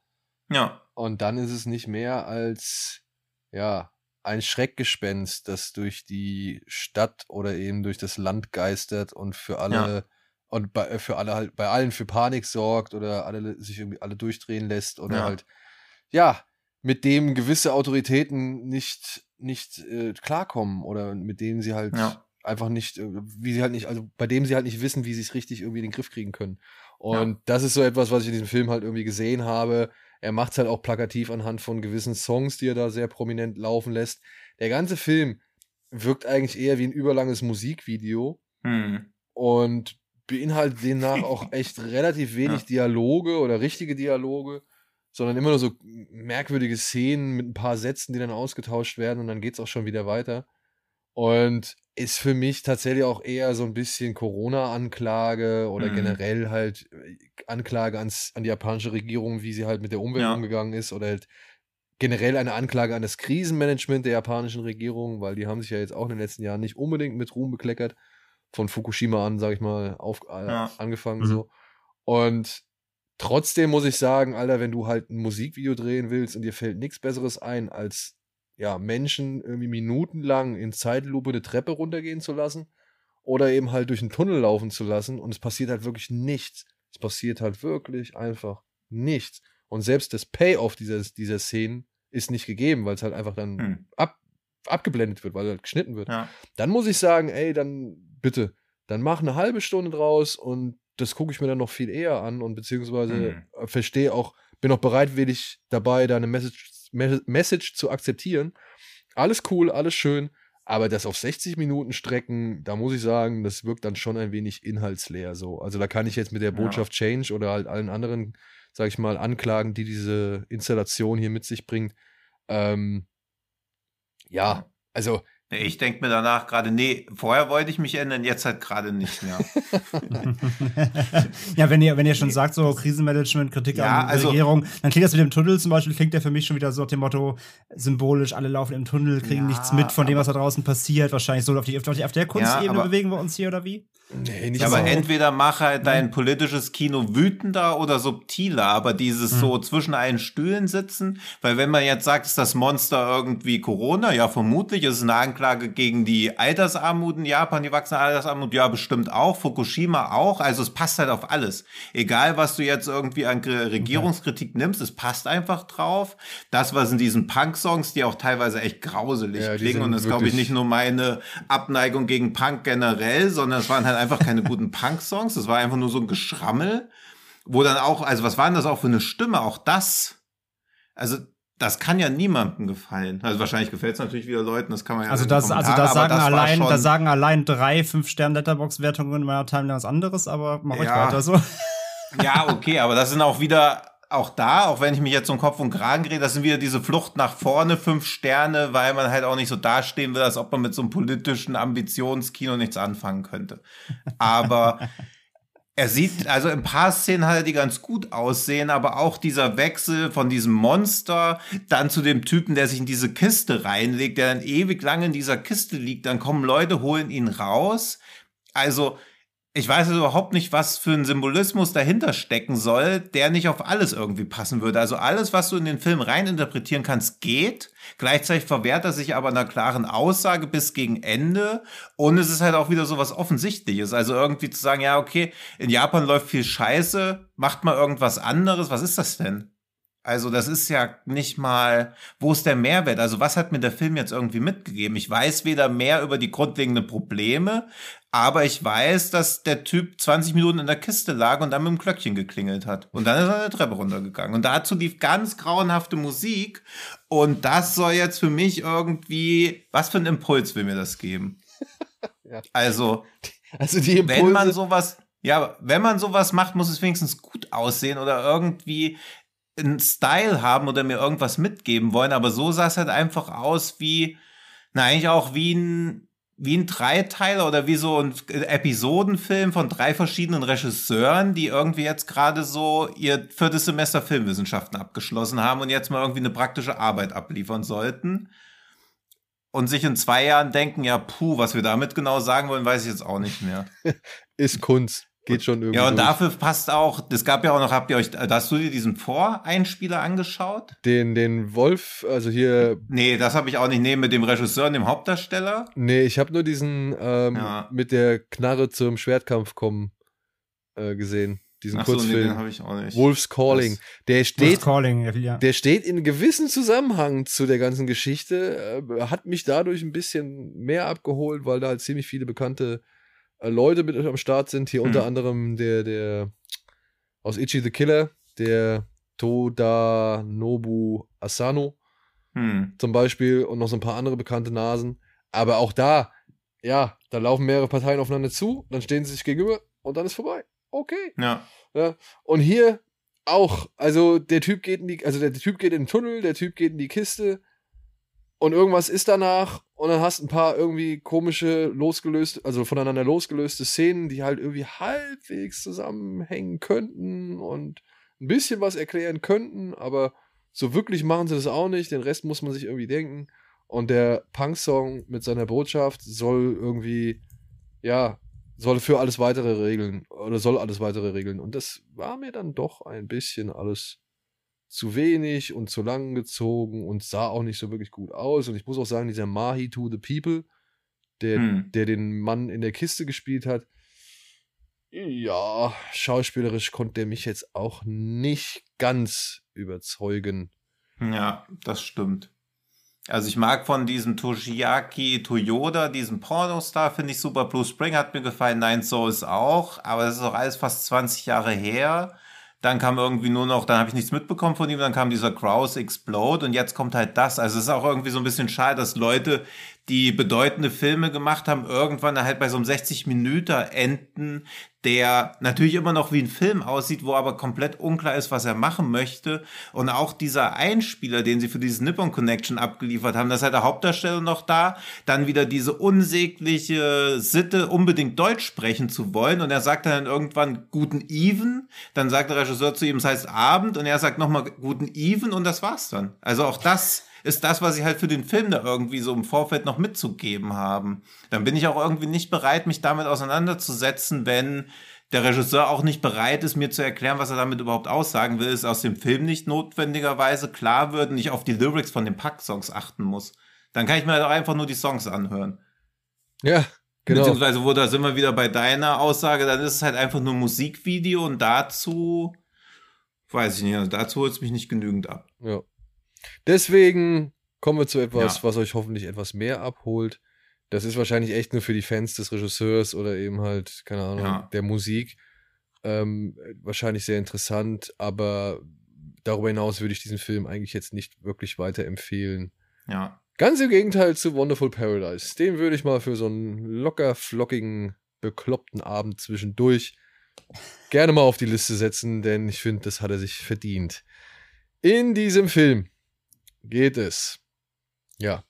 Ja. Und dann ist es nicht mehr als, ja, ein Schreckgespenst, das durch die Stadt oder eben durch das Land geistert und für alle ja und bei, äh, für alle halt, bei allen für Panik sorgt oder alle sich irgendwie alle durchdrehen lässt oder ja. halt, ja, mit dem gewisse Autoritäten nicht, nicht äh, klarkommen oder mit denen sie halt ja. Einfach nicht, äh, wie sie halt nicht, also bei dem sie halt nicht wissen, wie sie es richtig irgendwie in den Griff kriegen können. Und ja. das ist so etwas, was ich in diesem Film halt irgendwie gesehen habe. Er macht es halt auch plakativ anhand von gewissen Songs, die er da sehr prominent laufen lässt. Der ganze Film wirkt eigentlich eher wie ein überlanges Musikvideo. Hm. Und beinhaltet demnach auch echt relativ wenig ja. Dialoge oder richtige Dialoge, sondern immer nur so merkwürdige Szenen mit ein paar Sätzen, die dann ausgetauscht werden und dann geht es auch schon wieder weiter. Und ist für mich tatsächlich auch eher so ein bisschen Corona-Anklage oder mhm. generell halt äh, Anklage ans, an die japanische Regierung, wie sie halt mit der Umwelt ja. umgegangen ist oder halt generell eine Anklage an das Krisenmanagement der japanischen Regierung, weil die haben sich ja jetzt auch in den letzten Jahren nicht unbedingt mit Ruhm bekleckert von Fukushima an, sag ich mal, auf, äh, ja. angefangen mhm. so. Und trotzdem muss ich sagen, Alter, wenn du halt ein Musikvideo drehen willst und dir fällt nichts Besseres ein, als ja, Menschen irgendwie minutenlang in Zeitlupe eine Treppe runtergehen zu lassen oder eben halt durch einen Tunnel laufen zu lassen und es passiert halt wirklich nichts. Es passiert halt wirklich einfach nichts. Und selbst das Payoff dieser, dieser Szenen ist nicht gegeben, weil es halt einfach dann hm. ab, abgeblendet wird, weil halt geschnitten wird. Ja. Dann muss ich sagen, ey, dann bitte, dann mach eine halbe Stunde draus und das gucke ich mir dann noch viel eher an und beziehungsweise mhm. verstehe auch, bin auch bereitwillig dabei, deine Message, Message zu akzeptieren. Alles cool, alles schön, aber das auf 60 Minuten strecken, da muss ich sagen, das wirkt dann schon ein wenig inhaltsleer so. Also da kann ich jetzt mit der Botschaft ja. Change oder halt allen anderen, sag ich mal, Anklagen, die diese Installation hier mit sich bringt, ähm, ja, also ich denke mir danach gerade, nee, vorher wollte ich mich ändern, jetzt halt gerade nicht mehr. ja, wenn ihr, wenn ihr schon nee. sagt, so Krisenmanagement, Kritik ja, an der also, Regierung, dann klingt das mit dem Tunnel zum Beispiel, klingt der für mich schon wieder so auf dem Motto, symbolisch, alle laufen im Tunnel, kriegen ja, nichts mit von dem, was da draußen passiert. Wahrscheinlich so auf, die, auf, die, auf der Kunstebene ja, bewegen wir uns hier, oder wie? Nee, nicht ja, aber entweder mach halt dein politisches Kino wütender oder subtiler, aber dieses mhm. so zwischen allen Stühlen sitzen, weil wenn man jetzt sagt, ist das Monster irgendwie Corona, ja vermutlich, ist es eine Anklage gegen die Altersarmut in Japan, die wachsende Altersarmut, ja bestimmt auch, Fukushima auch, also es passt halt auf alles. Egal, was du jetzt irgendwie an Regierungskritik okay. nimmst, es passt einfach drauf. Das, was in diesen Punk-Songs, die auch teilweise echt grauselig ja, klingen und das glaube ich nicht nur meine Abneigung gegen Punk generell, sondern es waren halt einfach keine guten Punk-Songs. Das war einfach nur so ein Geschrammel, wo dann auch, also was war denn das auch für eine Stimme? Auch das, also das kann ja niemandem gefallen. Also wahrscheinlich gefällt es natürlich wieder Leuten, das kann man ja Also das, also da sagen das allein, da sagen allein drei, fünf Sterne Letterbox-Wertungen in meiner Timeline was anderes, aber mach ja. euch weiter so. Ja, okay, aber das sind auch wieder auch da, auch wenn ich mich jetzt um Kopf und Kragen drehe, das sind wieder diese Flucht nach vorne, fünf Sterne, weil man halt auch nicht so dastehen will, als ob man mit so einem politischen Ambitionskino nichts anfangen könnte. Aber er sieht, also ein paar Szenen halt, die ganz gut aussehen, aber auch dieser Wechsel von diesem Monster dann zu dem Typen, der sich in diese Kiste reinlegt, der dann ewig lang in dieser Kiste liegt, dann kommen Leute, holen ihn raus. Also, ich weiß also überhaupt nicht, was für ein Symbolismus dahinter stecken soll, der nicht auf alles irgendwie passen würde. Also alles, was du in den Film reininterpretieren kannst, geht. Gleichzeitig verwehrt er sich aber einer klaren Aussage bis gegen Ende. Und es ist halt auch wieder so was Offensichtliches. Also irgendwie zu sagen, ja, okay, in Japan läuft viel Scheiße, macht mal irgendwas anderes. Was ist das denn? Also das ist ja nicht mal, wo ist der Mehrwert? Also was hat mir der Film jetzt irgendwie mitgegeben? Ich weiß weder mehr über die grundlegenden Probleme, aber ich weiß, dass der Typ 20 Minuten in der Kiste lag und dann mit dem Glöckchen geklingelt hat. Und dann ist er eine Treppe runtergegangen. Und dazu lief ganz grauenhafte Musik. Und das soll jetzt für mich irgendwie, was für einen Impuls will mir das geben? ja. Also, also die Impulse wenn man sowas, ja, wenn man sowas macht, muss es wenigstens gut aussehen oder irgendwie einen Style haben oder mir irgendwas mitgeben wollen. Aber so sah es halt einfach aus wie, na, eigentlich auch wie ein, wie ein Dreiteiler oder wie so ein Episodenfilm von drei verschiedenen Regisseuren, die irgendwie jetzt gerade so ihr viertes Semester Filmwissenschaften abgeschlossen haben und jetzt mal irgendwie eine praktische Arbeit abliefern sollten. Und sich in zwei Jahren denken, ja, puh, was wir damit genau sagen wollen, weiß ich jetzt auch nicht mehr. Ist Kunst. Geht schon irgendwie. Ja, und durch. dafür passt auch, das gab ja auch noch, habt ihr euch, hast du dir diesen Voreinspieler angeschaut? Den, den Wolf, also hier. Nee, das habe ich auch nicht, nee, mit dem Regisseur und dem Hauptdarsteller. Nee, ich habe nur diesen ähm, ja. mit der Knarre zum Schwertkampf kommen äh, gesehen. Diesen Ach Kurzfilm. So, nee, den habe ich auch nicht. Wolf's Calling. Das der steht, Wolf's Calling, ja. der steht in gewissem Zusammenhang zu der ganzen Geschichte, äh, hat mich dadurch ein bisschen mehr abgeholt, weil da halt ziemlich viele bekannte äh, Leute mit am Start sind. Hier hm. unter anderem der, der aus Ichi the Killer, der Toda Nobu Asano hm. zum Beispiel und noch so ein paar andere bekannte Nasen. Aber auch da, ja, da laufen mehrere Parteien aufeinander zu, dann stehen sie sich gegenüber und dann ist vorbei. Okay. Ja. ja. Und hier auch, also der Typ geht in die, also der Typ geht in den Tunnel, der Typ geht in die Kiste und irgendwas ist danach und dann hast ein paar irgendwie komische losgelöste, also voneinander losgelöste Szenen, die halt irgendwie halbwegs zusammenhängen könnten und ein bisschen was erklären könnten, aber so wirklich machen sie das auch nicht. Den Rest muss man sich irgendwie denken. Und der Punk-Song mit seiner Botschaft soll irgendwie, ja, soll für alles weitere regeln oder soll alles weitere regeln. Und das war mir dann doch ein bisschen alles zu wenig und zu lang gezogen und sah auch nicht so wirklich gut aus. Und ich muss auch sagen, dieser Mahi to the People, der, hm. der den Mann in der Kiste gespielt hat, ja, schauspielerisch konnte der mich jetzt auch nicht ganz überzeugen. Ja, das stimmt. Also ich mag von diesem Toshiaki Toyoda, diesem Pornostar, finde ich super. Blue Spring hat mir gefallen, Nine Souls auch, aber das ist auch alles fast 20 Jahre her. Dann kam irgendwie nur noch, dann habe ich nichts mitbekommen von ihm, dann kam dieser Kraus Explode und jetzt kommt halt das. Also es ist auch irgendwie so ein bisschen schade, dass Leute, die bedeutende Filme gemacht haben, irgendwann halt bei so einem 60 Minuten enden, der natürlich immer noch wie ein Film aussieht, wo aber komplett unklar ist, was er machen möchte. Und auch dieser Einspieler, den sie für dieses Nippon Connection abgeliefert haben, das ist halt der Hauptdarsteller noch da. Dann wieder diese unsägliche Sitte, unbedingt Deutsch sprechen zu wollen. Und er sagt dann irgendwann guten Even. Dann sagt der Regisseur zu ihm, es heißt Abend. Und er sagt nochmal guten Even und das war's dann. Also auch das ist das, was sie halt für den Film da irgendwie so im Vorfeld noch mitzugeben haben. Dann bin ich auch irgendwie nicht bereit, mich damit auseinanderzusetzen, wenn der Regisseur auch nicht bereit ist, mir zu erklären, was er damit überhaupt aussagen will, ist aus dem Film nicht notwendigerweise klar wird und ich auf die Lyrics von den Pack-Songs achten muss. Dann kann ich mir doch einfach nur die Songs anhören. Ja, genau. Beziehungsweise, wo da sind wir wieder bei deiner Aussage, dann ist es halt einfach nur Musikvideo und dazu, weiß ich nicht, also dazu holt es mich nicht genügend ab. Ja. Deswegen kommen wir zu etwas, ja. was euch hoffentlich etwas mehr abholt. Das ist wahrscheinlich echt nur für die Fans des Regisseurs oder eben halt, keine Ahnung, ja. der Musik. Ähm, wahrscheinlich sehr interessant, aber darüber hinaus würde ich diesen Film eigentlich jetzt nicht wirklich weiterempfehlen. Ja. Ganz im Gegenteil zu Wonderful Paradise. Den würde ich mal für so einen locker flockigen, bekloppten Abend zwischendurch gerne mal auf die Liste setzen, denn ich finde, das hat er sich verdient. In diesem Film geht es, ja,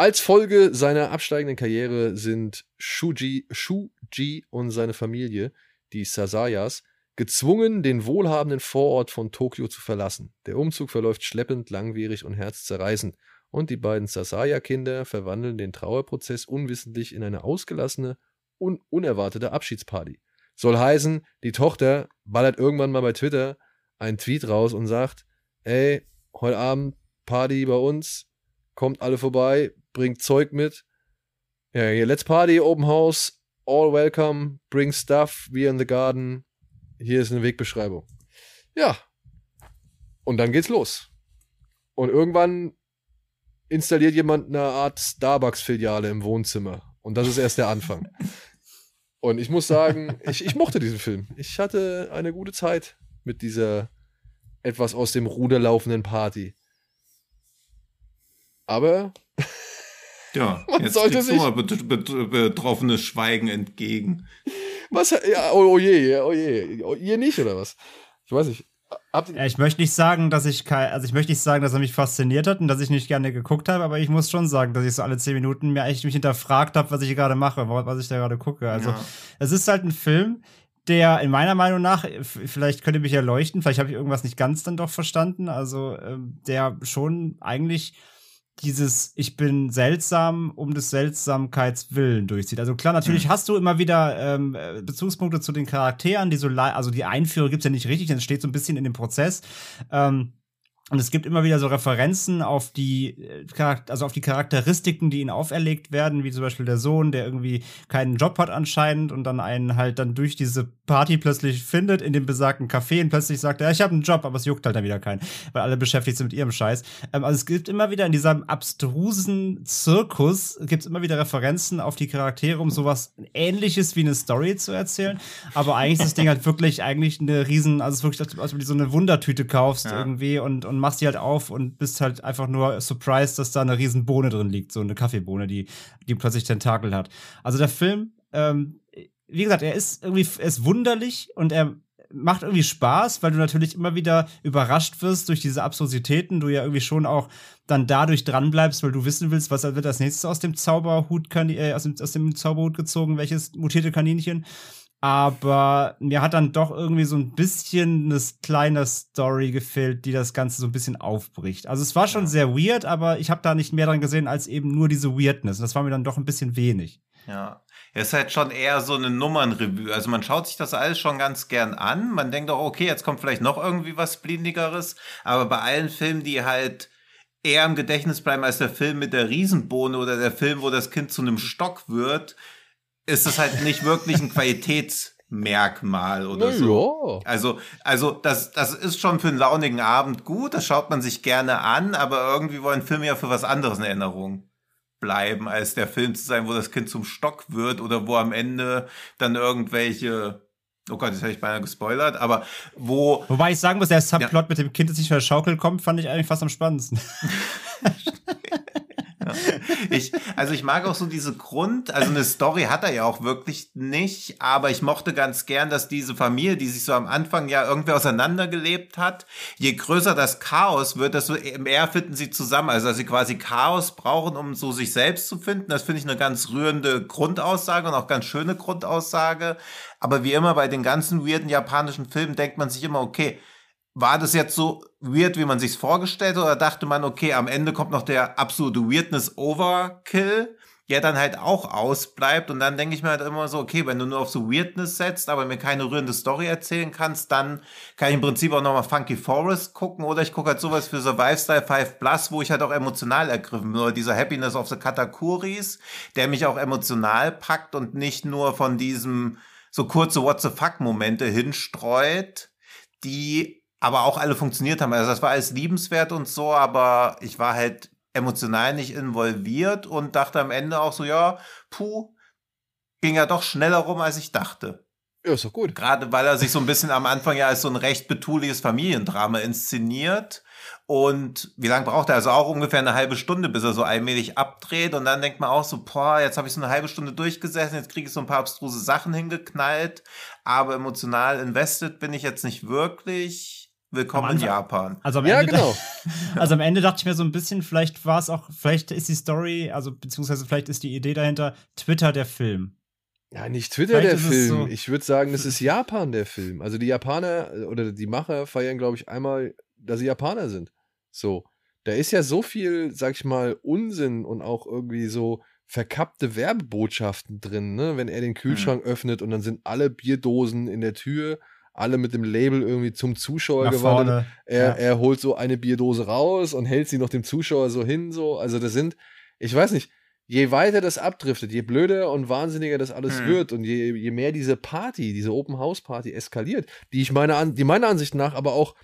als Folge seiner absteigenden Karriere sind Shuji, Shuji und seine Familie, die Sasayas, gezwungen, den wohlhabenden Vorort von Tokio zu verlassen. Der Umzug verläuft schleppend, langwierig und herzzerreißend. Und die beiden Sasaya-Kinder verwandeln den Trauerprozess unwissentlich in eine ausgelassene und unerwartete Abschiedsparty. Soll heißen, die Tochter ballert irgendwann mal bei Twitter einen Tweet raus und sagt: Ey, heute Abend Party bei uns, kommt alle vorbei, bringt Zeug mit. Ja, hier, let's party, Open House, all welcome, bring stuff, we in the garden. Hier ist eine Wegbeschreibung. Ja. Und dann geht's los. Und irgendwann installiert jemand eine Art Starbucks-Filiale im Wohnzimmer. Und das ist erst der Anfang. Und ich muss sagen, ich, ich mochte diesen Film. Ich hatte eine gute Zeit mit dieser etwas aus dem Ruder laufenden Party. Aber ja, Man jetzt sollte sich mal betroffenes Schweigen entgegen. Was? Ja, oh, oh je, oh je. Oh, ihr nicht, oder was? Ich weiß nicht. Ja, ich möchte nicht sagen, dass ich kein, also ich möchte nicht sagen, dass er mich fasziniert hat und dass ich nicht gerne geguckt habe, aber ich muss schon sagen, dass ich so alle zehn Minuten mir eigentlich mich hinterfragt habe, was ich gerade mache, was ich da gerade gucke. Also ja. es ist halt ein Film, der in meiner Meinung nach, vielleicht könnt ihr mich erleuchten, vielleicht habe ich irgendwas nicht ganz dann doch verstanden, also ähm, der schon eigentlich dieses Ich bin seltsam um des Seltsamkeitswillen durchzieht. Also klar, natürlich mhm. hast du immer wieder ähm, Bezugspunkte zu den Charakteren, die so, also die Einführung gibt's ja nicht richtig, das steht so ein bisschen in dem Prozess. Ähm, und es gibt immer wieder so Referenzen auf die, äh, also auf die Charakteristiken, die ihnen auferlegt werden, wie zum Beispiel der Sohn, der irgendwie keinen Job hat anscheinend und dann einen halt dann durch diese Party plötzlich findet in dem besagten Café und plötzlich sagt, ja, ich habe einen Job, aber es juckt halt dann wieder keinen, weil alle beschäftigt sind mit ihrem Scheiß. Ähm, also es gibt immer wieder in diesem abstrusen Zirkus, gibt es immer wieder Referenzen auf die Charaktere, um sowas ähnliches wie eine Story zu erzählen. Aber eigentlich ist das Ding halt wirklich eigentlich eine riesen, also es ist wirklich, als wenn du so eine Wundertüte kaufst ja. irgendwie und, und machst die halt auf und bist halt einfach nur surprised, dass da eine riesen Bohne drin liegt, so eine Kaffeebohne, die, die plötzlich Tentakel hat. Also der Film, ähm, wie gesagt, er ist irgendwie, er ist wunderlich und er macht irgendwie Spaß, weil du natürlich immer wieder überrascht wirst durch diese Absurditäten, du ja irgendwie schon auch dann dadurch dranbleibst, weil du wissen willst, was wird als nächstes aus dem Zauberhut, äh, aus, dem, aus dem Zauberhut gezogen, welches mutierte Kaninchen. Aber mir hat dann doch irgendwie so ein bisschen eine kleine Story gefehlt, die das Ganze so ein bisschen aufbricht. Also es war schon sehr weird, aber ich habe da nicht mehr dran gesehen als eben nur diese Weirdness. Und das war mir dann doch ein bisschen wenig. Ja. Es ist halt schon eher so eine Nummernrevue. Also man schaut sich das alles schon ganz gern an. Man denkt auch, okay, jetzt kommt vielleicht noch irgendwie was Blindigeres. Aber bei allen Filmen, die halt eher im Gedächtnis bleiben als der Film mit der Riesenbohne oder der Film, wo das Kind zu einem Stock wird, ist es halt nicht wirklich ein Qualitätsmerkmal oder so. Also, also das, das ist schon für einen launigen Abend gut, das schaut man sich gerne an, aber irgendwie wollen Filme ja für was anderes in Erinnerung bleiben, als der Film zu sein, wo das Kind zum Stock wird oder wo am Ende dann irgendwelche Oh Gott, jetzt habe ich beinahe gespoilert, aber wo. Wobei ich sagen muss, der Subplot ja. mit dem Kind, das nicht von der Schaukel kommt, fand ich eigentlich fast am spannendsten. Ich, also ich mag auch so diese Grund, also eine Story hat er ja auch wirklich nicht, aber ich mochte ganz gern, dass diese Familie, die sich so am Anfang ja irgendwie auseinandergelebt hat, je größer das Chaos wird, desto mehr finden sie zusammen. Also dass sie quasi Chaos brauchen, um so sich selbst zu finden. Das finde ich eine ganz rührende Grundaussage und auch ganz schöne Grundaussage. Aber wie immer bei den ganzen weirden japanischen Filmen denkt man sich immer, okay, war das jetzt so weird, wie man sich's vorgestellt hat, oder dachte man, okay, am Ende kommt noch der absolute Weirdness Overkill, der dann halt auch ausbleibt und dann denke ich mir halt immer so, okay, wenn du nur auf so Weirdness setzt, aber mir keine rührende Story erzählen kannst, dann kann ich im Prinzip auch nochmal Funky Forest gucken oder ich gucke halt sowas für Survive Style 5 Plus, wo ich halt auch emotional ergriffen bin, oder dieser Happiness of the Katakuris, der mich auch emotional packt und nicht nur von diesem so kurze What the fuck Momente hinstreut, die aber auch alle funktioniert haben. Also das war alles liebenswert und so, aber ich war halt emotional nicht involviert und dachte am Ende auch so, ja, puh, ging ja doch schneller rum, als ich dachte. Ja, ist doch gut. Gerade weil er sich so ein bisschen am Anfang ja als so ein recht betuliches Familiendrama inszeniert. Und wie lange braucht er? Also auch ungefähr eine halbe Stunde, bis er so allmählich abdreht. Und dann denkt man auch so, boah, jetzt habe ich so eine halbe Stunde durchgesessen, jetzt kriege ich so ein paar abstruse Sachen hingeknallt. Aber emotional invested bin ich jetzt nicht wirklich. Willkommen in Japan. Also am ja, Ende genau. also am Ende dachte ich mir so ein bisschen, vielleicht war es auch, vielleicht ist die Story, also beziehungsweise vielleicht ist die Idee dahinter Twitter der Film. Ja, nicht Twitter vielleicht der Film. So ich würde sagen, das ist Japan der Film. Also die Japaner oder die Macher feiern, glaube ich, einmal, dass sie Japaner sind. So. Da ist ja so viel, sag ich mal, Unsinn und auch irgendwie so verkappte Werbebotschaften drin, ne? Wenn er den Kühlschrank mhm. öffnet und dann sind alle Bierdosen in der Tür alle mit dem Label irgendwie zum Zuschauer Nach gewandert. Er, ja. er holt so eine Bierdose raus und hält sie noch dem Zuschauer so hin, so. Also das sind, ich weiß nicht, je weiter das abdriftet, je blöder und wahnsinniger das alles hm. wird und je, je mehr diese Party, diese Open House Party eskaliert, die ich meiner, die meiner Ansicht nach aber auch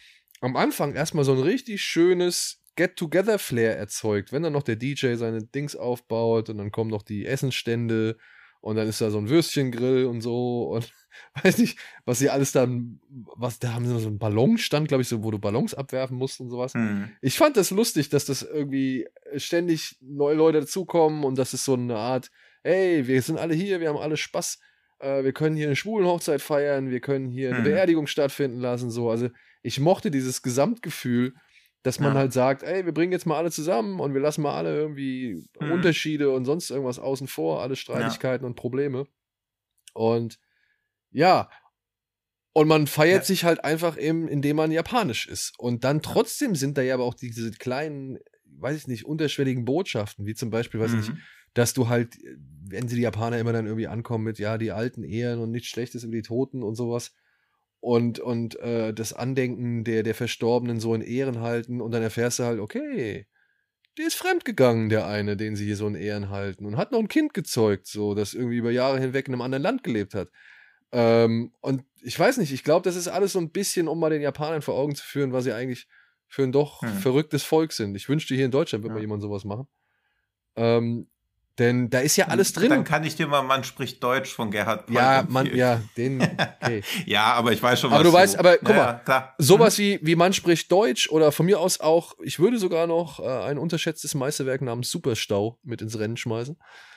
am Anfang erstmal so ein richtig schönes Get-Together-Flair erzeugt, wenn dann noch der DJ seine Dings aufbaut und dann kommen noch die Essensstände und dann ist da so ein Würstchengrill und so und weiß nicht, was sie alles dann, was, da haben sie so einen Ballonstand, glaube ich, so, wo du Ballons abwerfen musst und sowas. Mhm. Ich fand das lustig, dass das irgendwie ständig neue Leute dazukommen und das ist so eine Art, hey, wir sind alle hier, wir haben alle Spaß, äh, wir können hier eine Schwulenhochzeit feiern, wir können hier eine mhm. Beerdigung stattfinden lassen, so. Also ich mochte dieses Gesamtgefühl, dass man ja. halt sagt, ey, wir bringen jetzt mal alle zusammen und wir lassen mal alle irgendwie mhm. Unterschiede und sonst irgendwas außen vor, alle Streitigkeiten ja. und Probleme. Und ja. Und man feiert ja. sich halt einfach eben, indem man japanisch ist. Und dann trotzdem sind da ja aber auch diese kleinen, weiß ich nicht, unterschwelligen Botschaften, wie zum Beispiel, weiß ich nicht, mhm. dass du halt, wenn sie die Japaner immer dann irgendwie ankommen mit, ja, die alten Ehren und nichts Schlechtes über die Toten und sowas. Und, und äh, das Andenken der, der Verstorbenen so in Ehren halten. Und dann erfährst du halt, okay, der ist fremdgegangen, der eine, den sie hier so in Ehren halten. Und hat noch ein Kind gezeugt, so, das irgendwie über Jahre hinweg in einem anderen Land gelebt hat. Ähm, und ich weiß nicht, ich glaube, das ist alles so ein bisschen, um mal den Japanern vor Augen zu führen, was sie eigentlich für ein doch hm. verrücktes Volk sind. Ich wünschte, hier in Deutschland würde ja. mal jemand sowas machen. Ähm, denn da ist ja alles drin. Dann kann ich dir mal, man spricht Deutsch von Gerhard Polt Ja, man, ja, den, okay. ja, aber ich weiß schon, was Aber du weißt, aber guck ja, mal, klar. sowas mhm. wie, wie man spricht Deutsch oder von mir aus auch, ich würde sogar noch äh, ein unterschätztes Meisterwerk namens Superstau mit ins Rennen schmeißen.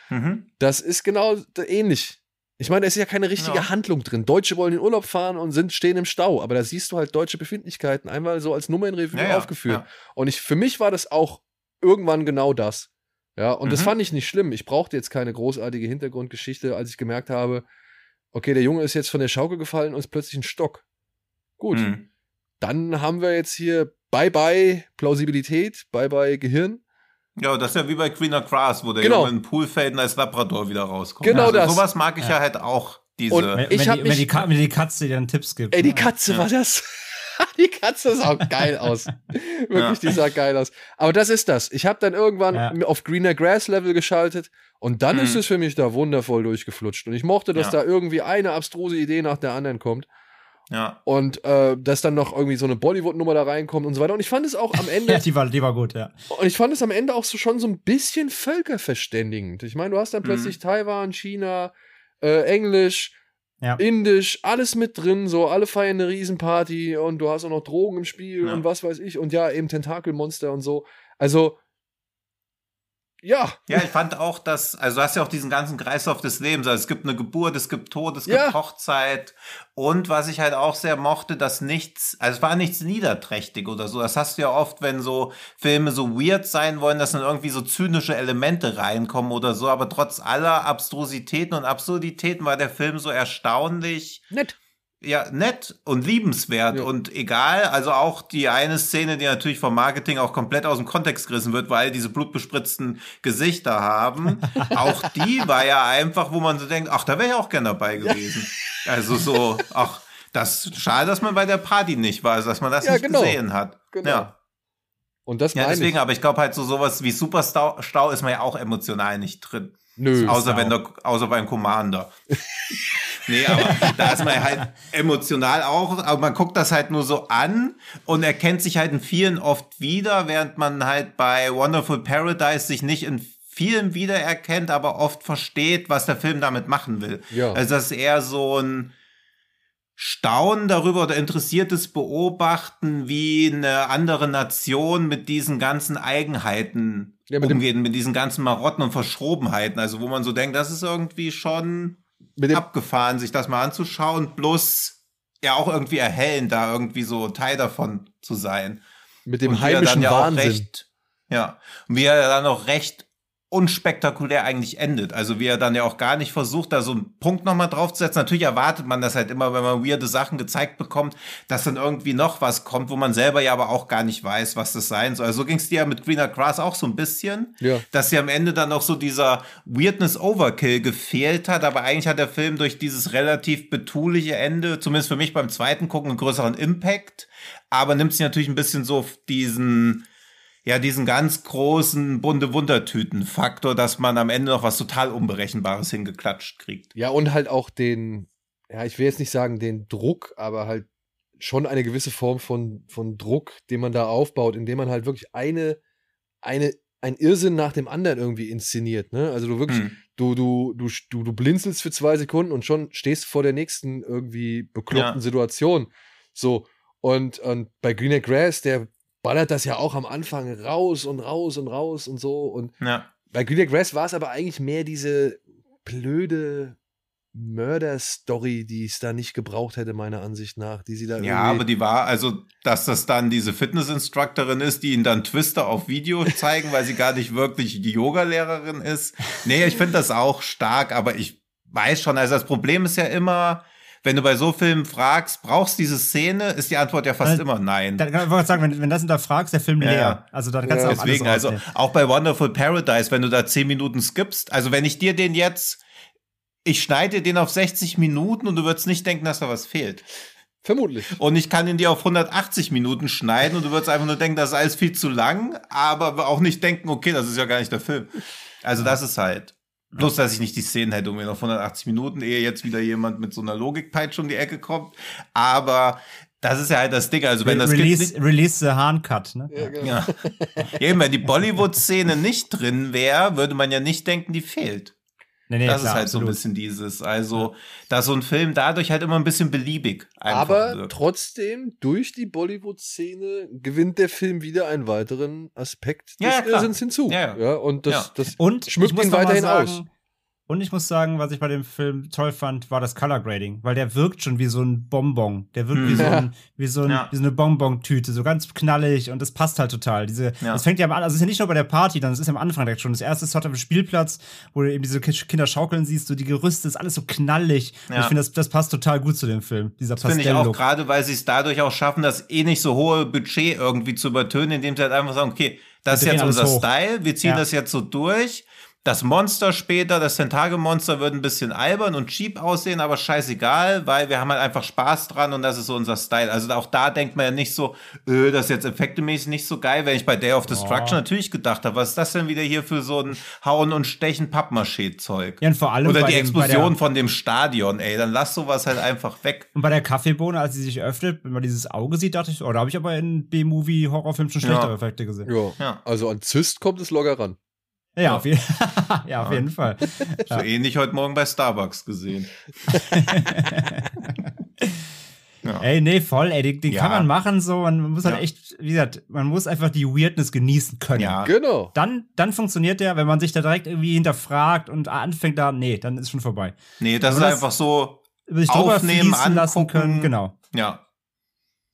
Mhm. Das ist genau ähnlich. Ich meine, da ist ja keine richtige ja. Handlung drin. Deutsche wollen in Urlaub fahren und sind stehen im Stau, aber da siehst du halt deutsche Befindlichkeiten einmal so als Nummer in Revue ja, aufgeführt. Ja. Und ich, für mich war das auch irgendwann genau das. Ja, und mhm. das fand ich nicht schlimm. Ich brauchte jetzt keine großartige Hintergrundgeschichte, als ich gemerkt habe, okay, der Junge ist jetzt von der Schaukel gefallen und ist plötzlich ein Stock. Gut. Mhm. Dann haben wir jetzt hier Bye-bye Plausibilität, Bye-bye Gehirn. Ja, das ist ja wie bei Greener Grass, wo der genau. Junge in den Pool fällt und als Labrador wieder rauskommt. Genau also, das. Sowas mag ich ja, ja halt auch. Diese und wenn, ich wenn, die, wenn, die, wenn die Katze dir dann Tipps gibt. Ey, die Katze ja. war das. die Katze sah geil aus. Wirklich, ja. die sah geil aus. Aber das ist das. Ich habe dann irgendwann ja. auf Greener Grass Level geschaltet und dann mhm. ist es für mich da wundervoll durchgeflutscht. Und ich mochte, dass ja. da irgendwie eine abstruse Idee nach der anderen kommt. Ja. Und äh, dass dann noch irgendwie so eine Bollywood-Nummer da reinkommt und so weiter. Und ich fand es auch am Ende. ja, die war, die war gut, ja. Und ich fand es am Ende auch so schon so ein bisschen völkerverständigend. Ich meine, du hast dann mhm. plötzlich Taiwan, China, äh, Englisch, ja. Indisch, alles mit drin, so alle feiern eine Riesenparty und du hast auch noch Drogen im Spiel ja. und was weiß ich und ja, eben Tentakelmonster und so. Also, ja. Ja, ich fand auch, dass, also du hast ja auch diesen ganzen Kreislauf des Lebens. Also es gibt eine Geburt, es gibt Tod, es gibt ja. Hochzeit. Und was ich halt auch sehr mochte, dass nichts, also es war nichts niederträchtig oder so. Das hast du ja oft, wenn so Filme so weird sein wollen, dass dann irgendwie so zynische Elemente reinkommen oder so. Aber trotz aller Abstrusitäten und Absurditäten war der Film so erstaunlich. Nett ja, nett und liebenswert ja. und egal, also auch die eine Szene, die natürlich vom Marketing auch komplett aus dem Kontext gerissen wird, weil diese blutbespritzten Gesichter haben, auch die war ja einfach, wo man so denkt, ach, da wäre ich auch gern dabei gewesen. Also so, ach, das schade, dass man bei der Party nicht war, also dass man das ja, nicht genau. gesehen hat. Genau. Ja. Und das ja, deswegen, ich. aber ich glaube halt so sowas wie Superstau ist man ja auch emotional nicht drin. Nö. Außer wenn der, außer beim Commander. nee, aber da ist man halt emotional auch, aber man guckt das halt nur so an und erkennt sich halt in vielen oft wieder, während man halt bei Wonderful Paradise sich nicht in vielen wiedererkennt, aber oft versteht, was der Film damit machen will. Ja. Also das ist eher so ein Staunen darüber oder interessiertes Beobachten, wie eine andere Nation mit diesen ganzen Eigenheiten ja, mit umgeht, mit diesen ganzen Marotten und Verschrobenheiten. Also wo man so denkt, das ist irgendwie schon abgefahren, sich das mal anzuschauen, bloß ja auch irgendwie erhellend, da irgendwie so Teil davon zu sein. Mit dem heimischen ja Wahnsinn. Recht, ja, und wie er dann auch recht unspektakulär eigentlich endet. Also wie er dann ja auch gar nicht versucht, da so einen Punkt nochmal draufzusetzen. Natürlich erwartet man das halt immer, wenn man weirde Sachen gezeigt bekommt, dass dann irgendwie noch was kommt, wo man selber ja aber auch gar nicht weiß, was das sein soll. Also so ging es dir ja mit Greener Grass auch so ein bisschen, ja. dass ja am Ende dann noch so dieser Weirdness Overkill gefehlt hat, aber eigentlich hat der Film durch dieses relativ betuliche Ende, zumindest für mich beim zweiten Gucken, einen größeren Impact, aber nimmt sich natürlich ein bisschen so diesen ja diesen ganz großen bunte Wundertüten-Faktor, dass man am Ende noch was total Unberechenbares hingeklatscht kriegt. Ja, und halt auch den, ja, ich will jetzt nicht sagen den Druck, aber halt schon eine gewisse Form von, von Druck, den man da aufbaut, indem man halt wirklich eine, eine, ein Irrsinn nach dem anderen irgendwie inszeniert. Ne? Also du wirklich, hm. du, du, du, du, du blinzelst für zwei Sekunden und schon stehst vor der nächsten irgendwie bekloppten ja. Situation. So. Und, und bei Greener Grass, der ballert das ja auch am Anfang raus und raus und raus und so. Und ja. bei Greener Grass war es aber eigentlich mehr diese blöde Mörder-Story, die es da nicht gebraucht hätte, meiner Ansicht nach, die sie da Ja, aber die war, also, dass das dann diese Fitness-Instructorin ist, die ihn dann Twister auf Video zeigen, weil sie gar nicht wirklich die Yoga-Lehrerin ist. Nee, ich finde das auch stark, aber ich weiß schon, also das Problem ist ja immer, wenn du bei so Filmen fragst, brauchst du diese Szene, ist die Antwort ja fast also, immer nein. Dann kann ich sagen, wenn, wenn das hinterfragst, der Film ja, leer. Also da kannst ja, du auch Deswegen, also auch bei Wonderful Paradise, wenn du da zehn Minuten skippst, also wenn ich dir den jetzt, ich schneide den auf 60 Minuten und du würdest nicht denken, dass da was fehlt. Vermutlich. Und ich kann ihn dir auf 180 Minuten schneiden und du würdest einfach nur denken, das ist alles viel zu lang, aber auch nicht denken, okay, das ist ja gar nicht der Film. Also das ist halt. Bloß, dass ich nicht die Szenen hätte, um mir noch 180 Minuten, ehe jetzt wieder jemand mit so einer Logikpeitsche um die Ecke kommt. Aber das ist ja halt das Ding. Also, wenn das Release, Kind Release the Handcut, ne? Ja, genau. ja. Eben, wenn die Bollywood-Szene nicht drin wäre, würde man ja nicht denken, die fehlt. Nee, nee, das klar, ist halt absolut. so ein bisschen dieses. Also, dass so ein Film dadurch halt immer ein bisschen beliebig Aber wird. trotzdem, durch die Bollywood-Szene gewinnt der Film wieder einen weiteren Aspekt des ja, Irrsinns hinzu. Ja, ja. und das, das und schmückt ihn weiterhin sagen, aus. Und ich muss sagen, was ich bei dem Film toll fand, war das Color Grading, weil der wirkt schon wie so ein Bonbon. Der wirkt mhm. wie, so ein, wie, so ein, ja. wie so eine Bonbon-Tüte, so ganz knallig und das passt halt total. Diese, ja. Das fängt ja an, also es ist ja nicht nur bei der Party, dann es ist ja am Anfang direkt schon. Das erste Shot auf dem Spielplatz, wo du eben diese Kinder schaukeln siehst, so die Gerüste, ist alles so knallig. Ja. Und ich finde, das, das passt total gut zu dem Film, dieser Das finde ich auch gerade, weil sie es dadurch auch schaffen, das eh nicht so hohe Budget irgendwie zu übertönen, indem sie halt einfach sagen, okay, das ist jetzt unser hoch. Style, wir ziehen das jetzt so durch das Monster später, das Tentage-Monster wird ein bisschen albern und cheap aussehen, aber scheißegal, weil wir haben halt einfach Spaß dran und das ist so unser Style. Also auch da denkt man ja nicht so, öh, das ist jetzt effektemäßig nicht so geil, wenn ich bei Day of Destruction oh. natürlich gedacht habe, was ist das denn wieder hier für so ein Hauen und Stechen Pappmaché-Zeug? Ja, und vor allem Oder die dem, Explosion von dem Stadion, ey, dann lass sowas halt einfach weg. Und bei der Kaffeebohne, als sie sich öffnet, wenn man dieses Auge sieht, dachte ich, oh, da habe ich aber in B-Movie-Horrorfilmen schon schlechtere ja. Effekte gesehen. Ja. ja. Also an Zyst kommt es locker ran. Ja, Auf, je ja, auf jeden Fall. So ja. ähnlich heute Morgen bei Starbucks gesehen. ja. Ey, nee, voll, ey, den, den ja. kann man machen so, man muss halt echt, wie gesagt, man muss einfach die Weirdness genießen können. Ja, genau. Dann, dann funktioniert der, wenn man sich da direkt irgendwie hinterfragt und anfängt da, nee, dann ist schon vorbei. Nee, das ist das einfach so sich aufnehmen, angucken. lassen können, genau. Ja.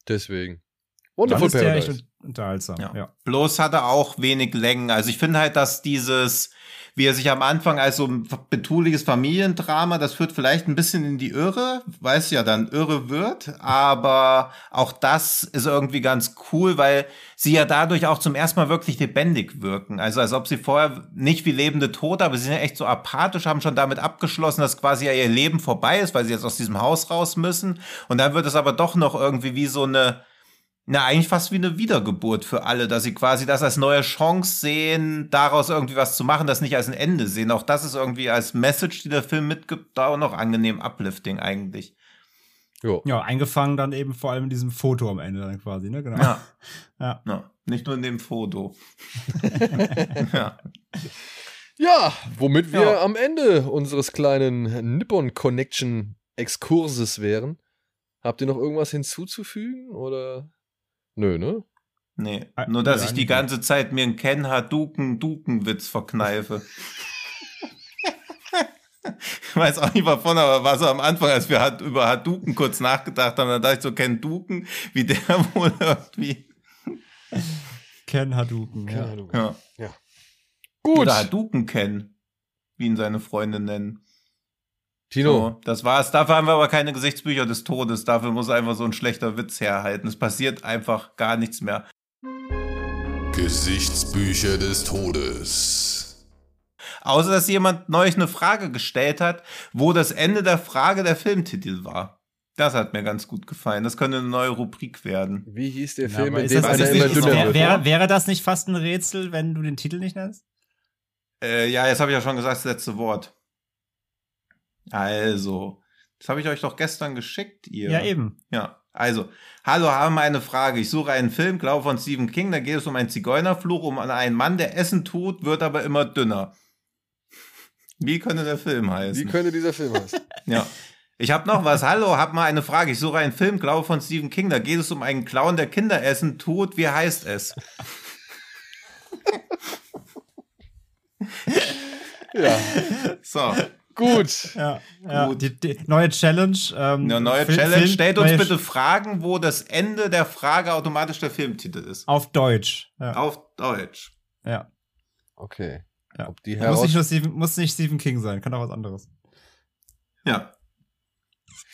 Deswegen. Wonderful Paradise unterhaltsam. Ja. ja. Bloß hat er auch wenig Längen. Also ich finde halt, dass dieses, wie er sich am Anfang als so ein betuliges Familiendrama, das führt vielleicht ein bisschen in die Irre, weiß ja dann irre wird, aber auch das ist irgendwie ganz cool, weil sie ja dadurch auch zum ersten Mal wirklich lebendig wirken. Also als ob sie vorher nicht wie lebende Tote, aber sie sind ja echt so apathisch, haben schon damit abgeschlossen, dass quasi ja ihr Leben vorbei ist, weil sie jetzt aus diesem Haus raus müssen. Und dann wird es aber doch noch irgendwie wie so eine na, eigentlich fast wie eine Wiedergeburt für alle, dass sie quasi das als neue Chance sehen, daraus irgendwie was zu machen, das nicht als ein Ende sehen. Auch das ist irgendwie als Message, die der Film mitgibt, da auch noch angenehm uplifting eigentlich. Jo. Ja, eingefangen dann eben vor allem in diesem Foto am Ende dann quasi, ne? Genau. Ja. ja. ja. Nicht nur in dem Foto. ja. Ja, womit wir ja. am Ende unseres kleinen Nippon Connection Exkurses wären. Habt ihr noch irgendwas hinzuzufügen oder? Nö, ne? Nee, ah, nur dass ich die ganze Zeit mir einen Ken Haduken Duken Witz verkneife. ich weiß auch nicht wovon, aber war so am Anfang, als wir über Haduken kurz nachgedacht haben, da dachte ich so Ken Duken, wie der wohl irgendwie. Ken Haduken, ja. Hadouken. ja. ja. Gut. Oder Haduken Ken, wie ihn seine Freunde nennen. Tino. So, das war's. Dafür haben wir aber keine Gesichtsbücher des Todes. Dafür muss einfach so ein schlechter Witz herhalten. Es passiert einfach gar nichts mehr. Gesichtsbücher des Todes. Außer, dass jemand neulich eine Frage gestellt hat, wo das Ende der Frage der Filmtitel war. Das hat mir ganz gut gefallen. Das könnte eine neue Rubrik werden. Wie hieß der Film, in dem einer immer dünner wird? Wäre, wäre das nicht fast ein Rätsel, wenn du den Titel nicht nennst? Äh, ja, jetzt habe ich ja schon gesagt, das letzte Wort. Also, das habe ich euch doch gestern geschickt, ihr. Ja, eben. Ja. Also, hallo, haben eine Frage. Ich suche einen Film, glaube von Stephen King. Da geht es um einen Zigeunerfluch, um einen Mann, der Essen tut, wird aber immer dünner. Wie könnte der Film heißen? Wie könnte dieser Film heißen? ja. Ich habe noch was. Hallo, hab mal eine Frage. Ich suche einen Film, glaube von Stephen King. Da geht es um einen Clown, der Kinder essen tut. Wie heißt es? ja. So. Gut. Ja, ja. Gut. Die, die, neue Challenge. Ähm, Eine neue Film, Challenge. Stellt uns bitte Fragen, wo das Ende der Frage automatisch der Filmtitel ist. Auf Deutsch. Ja. Auf Deutsch. Ja. Okay. Ja. Ob die muss, nicht nur Stephen, muss nicht Stephen King sein, kann auch was anderes. Ja.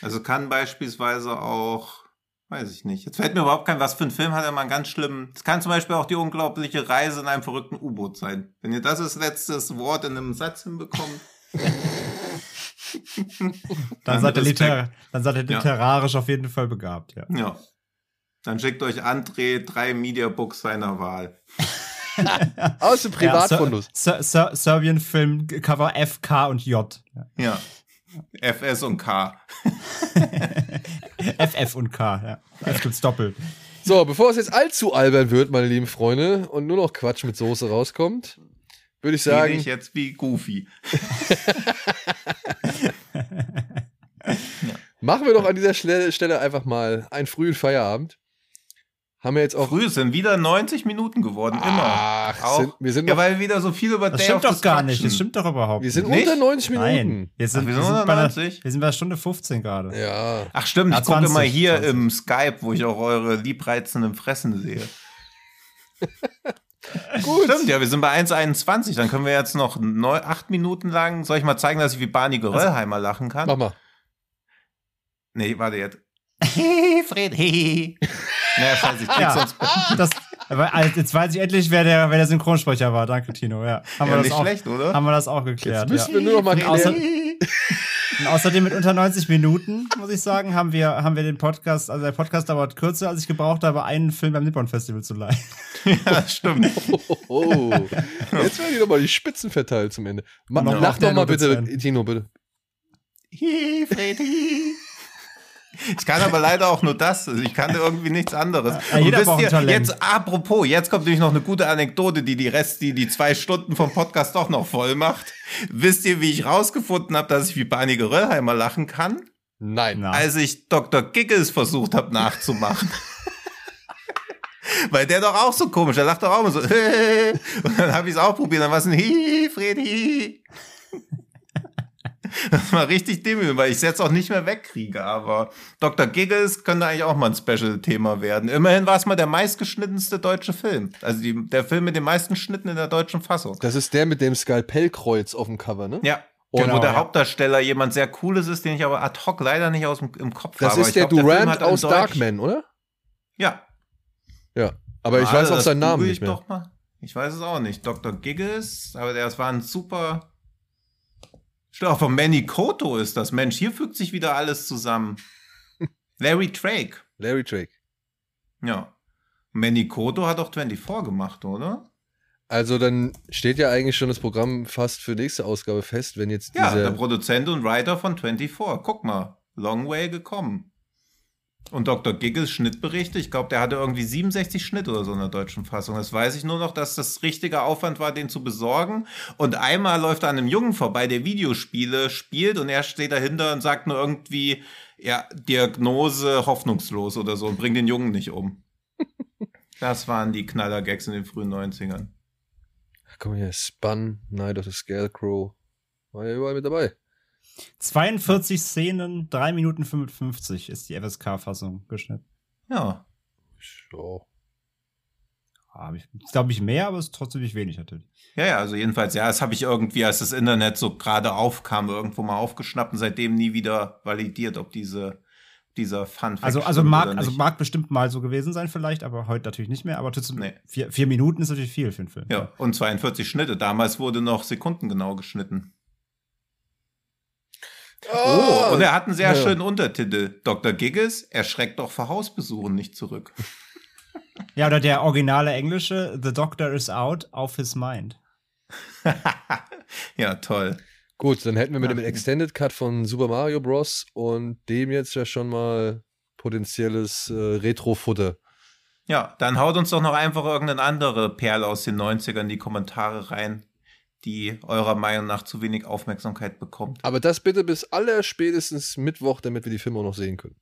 Also kann beispielsweise auch, weiß ich nicht. Jetzt fällt mir überhaupt kein, was für ein Film hat er mal einen ganz schlimmen. Es kann zum Beispiel auch die unglaubliche Reise in einem verrückten U-Boot sein. Wenn ihr das als letztes Wort in einem Satz hinbekommt. dann, seid ihr liter dann seid ihr literarisch ja. auf jeden Fall begabt, ja. Ja. Dann schickt euch André drei Mediabooks seiner Wahl. Aus dem Privatfundus. Ja, Ser Ser Serbian-Film Cover F, K und J. Ja. FS und K. FF und K, ja. F gibt's doppelt. So, bevor es jetzt allzu albern wird, meine lieben Freunde, und nur noch Quatsch mit Soße rauskommt, würde ich sagen. ich jetzt wie Goofy. Machen wir doch an dieser Stelle einfach mal einen frühen Feierabend. Haben wir jetzt auch. Früh sind wieder 90 Minuten geworden, immer. Ach, auch, sind, wir sind ja, weil wir wieder so viel über Das stimmt doch gar nicht. Das stimmt doch überhaupt nicht. Wir sind nicht? unter 90 Minuten. Nein, wir sind, Ach, wir sind, wir sind, bei, einer, wir sind bei Stunde 15 gerade. Ja. Ach, stimmt. Ich gucke mal hier 20. im Skype, wo ich auch eure liebreizenden Fressen sehe. Gut. Stimmt, ja, wir sind bei 1,21. Dann können wir jetzt noch neun, acht Minuten lang. Soll ich mal zeigen, dass ich wie Barney Geröllheimer also, lachen kann? Mach mal. Nee, warte jetzt. Fred. Naja, scheiße, ich krieg ja, sonst. Das, also jetzt weiß ich endlich, wer der, wer der Synchronsprecher war. Danke, Tino. Ja, haben ja, wir das nicht auch, schlecht, oder? Haben wir das auch geklärt. Jetzt müssen ja. wir nur noch mal klären. Und außerdem mit unter 90 Minuten, muss ich sagen, haben wir, haben wir den Podcast, also der Podcast dauert kürzer, als ich gebraucht habe, einen Film beim Nippon Festival zu leihen. Ja, stimmt. Oh, oh. Jetzt werden die doch mal die Spitzen verteilt zum Ende. Ma, lach doch mal bitte, Tino, bitte. Hi, Freddy. Ich kann aber leider auch nur das. Also ich kann irgendwie nichts anderes. Ja, jeder Und wisst ihr, jetzt apropos, jetzt kommt nämlich noch eine gute Anekdote, die die Rest, die die zwei Stunden vom Podcast doch noch voll macht. Wisst ihr, wie ich rausgefunden habe, dass ich wie Barney Geröllheimer lachen kann? Nein. Als ich Dr. Giggles versucht habe nachzumachen. Weil der doch auch so komisch, der lacht doch auch immer so. Und dann habe ich es auch probiert, dann war es ein Hi, Freddy. Das war richtig dämlich, weil ich es jetzt auch nicht mehr wegkriege. Aber Dr. Giggles könnte eigentlich auch mal ein Special-Thema werden. Immerhin war es mal der meistgeschnittenste deutsche Film. Also die, der Film mit den meisten Schnitten in der deutschen Fassung. Das ist der mit dem Skalpellkreuz auf dem Cover, ne? Ja. Und genau, wo der ja. Hauptdarsteller jemand sehr cooles ist, den ich aber ad hoc leider nicht aus dem, im Kopf das habe. Das ist der glaub, Durant der aus Darkman, oder? Ja. Ja. Aber ich ah, weiß auch seinen Namen nicht mehr. Ich weiß es auch nicht. Dr. Giggles, aber das war ein super. Auch von Manny Koto ist das. Mensch, hier fügt sich wieder alles zusammen. Larry Drake. Larry Drake. Ja. Manny Koto hat auch 24 gemacht, oder? Also dann steht ja eigentlich schon das Programm fast für nächste Ausgabe fest, wenn jetzt. Ja, der Produzent und Writer von 24. Guck mal, long way gekommen. Und Dr. Giggles Schnittberichte, ich glaube, der hatte irgendwie 67 Schnitt oder so in der deutschen Fassung. Das weiß ich nur noch, dass das richtiger Aufwand war, den zu besorgen. Und einmal läuft er an einem Jungen vorbei, der Videospiele spielt und er steht dahinter und sagt nur irgendwie, ja, Diagnose hoffnungslos oder so und bringt den Jungen nicht um. das waren die Knaller-Gags in den frühen 90ern. Komm hier, Spun, Night of the Scarecrow. War ja überall mit dabei. 42 Szenen, 3 Minuten 55 ist die FSK-Fassung geschnitten. Ja. So. Habe ich, glaube ich, mehr, aber es ist trotzdem nicht wenig natürlich. Ja, ja, also jedenfalls, ja, das habe ich irgendwie, als das Internet so gerade aufkam, irgendwo mal aufgeschnappt und seitdem nie wieder validiert, ob diese dieser Fun Also, also mag, also mag bestimmt mal so gewesen sein, vielleicht, aber heute natürlich nicht mehr. Aber trotzdem, nee. vier, vier Minuten ist natürlich viel für einen Film. Ja, und 42 Schnitte. Damals wurde noch sekundengenau geschnitten. Oh, oh, und er hat einen sehr ja. schönen Untertitel. Dr. Giggles erschreckt doch vor Hausbesuchen nicht zurück. Ja, oder der originale englische The Doctor is out of his mind. ja, toll. Gut, dann hätten wir mit dem Extended Cut von Super Mario Bros. und dem jetzt ja schon mal potenzielles äh, Retro-Futter. Ja, dann haut uns doch noch einfach irgendeine andere Perle aus den 90ern in die Kommentare rein die eurer Meinung nach zu wenig Aufmerksamkeit bekommt. Aber das bitte bis aller spätestens Mittwoch, damit wir die Filme auch noch sehen können.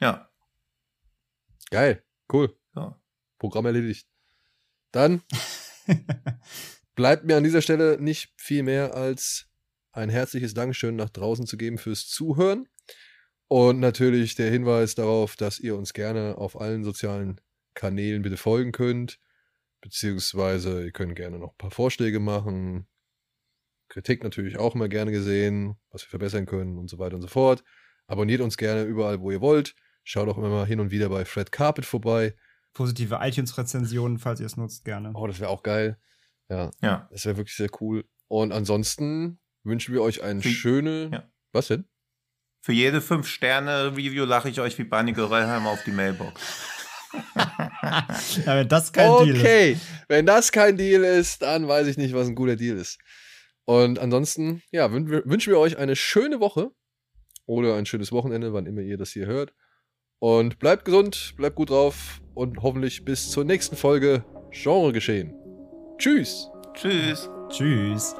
Ja. Geil, cool. Ja. Programm erledigt. Dann bleibt mir an dieser Stelle nicht viel mehr als ein herzliches Dankeschön nach draußen zu geben fürs Zuhören. Und natürlich der Hinweis darauf, dass ihr uns gerne auf allen sozialen Kanälen bitte folgen könnt. Beziehungsweise ihr könnt gerne noch ein paar Vorschläge machen. Kritik natürlich auch immer gerne gesehen, was wir verbessern können und so weiter und so fort. Abonniert uns gerne überall, wo ihr wollt. Schaut auch immer mal hin und wieder bei Fred Carpet vorbei. Positive iTunes-Rezensionen, falls ihr es nutzt, gerne. Oh, das wäre auch geil. Ja. Ja. Das wäre wirklich sehr cool. Und ansonsten wünschen wir euch eine schöne. Ja. Was denn? Für jede 5-Sterne-Review lache ich euch wie Barney Gerellheimer auf die Mailbox. ja, wenn das kein okay. Deal ist. Okay, wenn das kein Deal ist, dann weiß ich nicht, was ein guter Deal ist. Und ansonsten, ja, wünschen wir euch eine schöne Woche oder ein schönes Wochenende, wann immer ihr das hier hört. Und bleibt gesund, bleibt gut drauf und hoffentlich bis zur nächsten Folge Genre geschehen. Tschüss. Tschüss. Tschüss.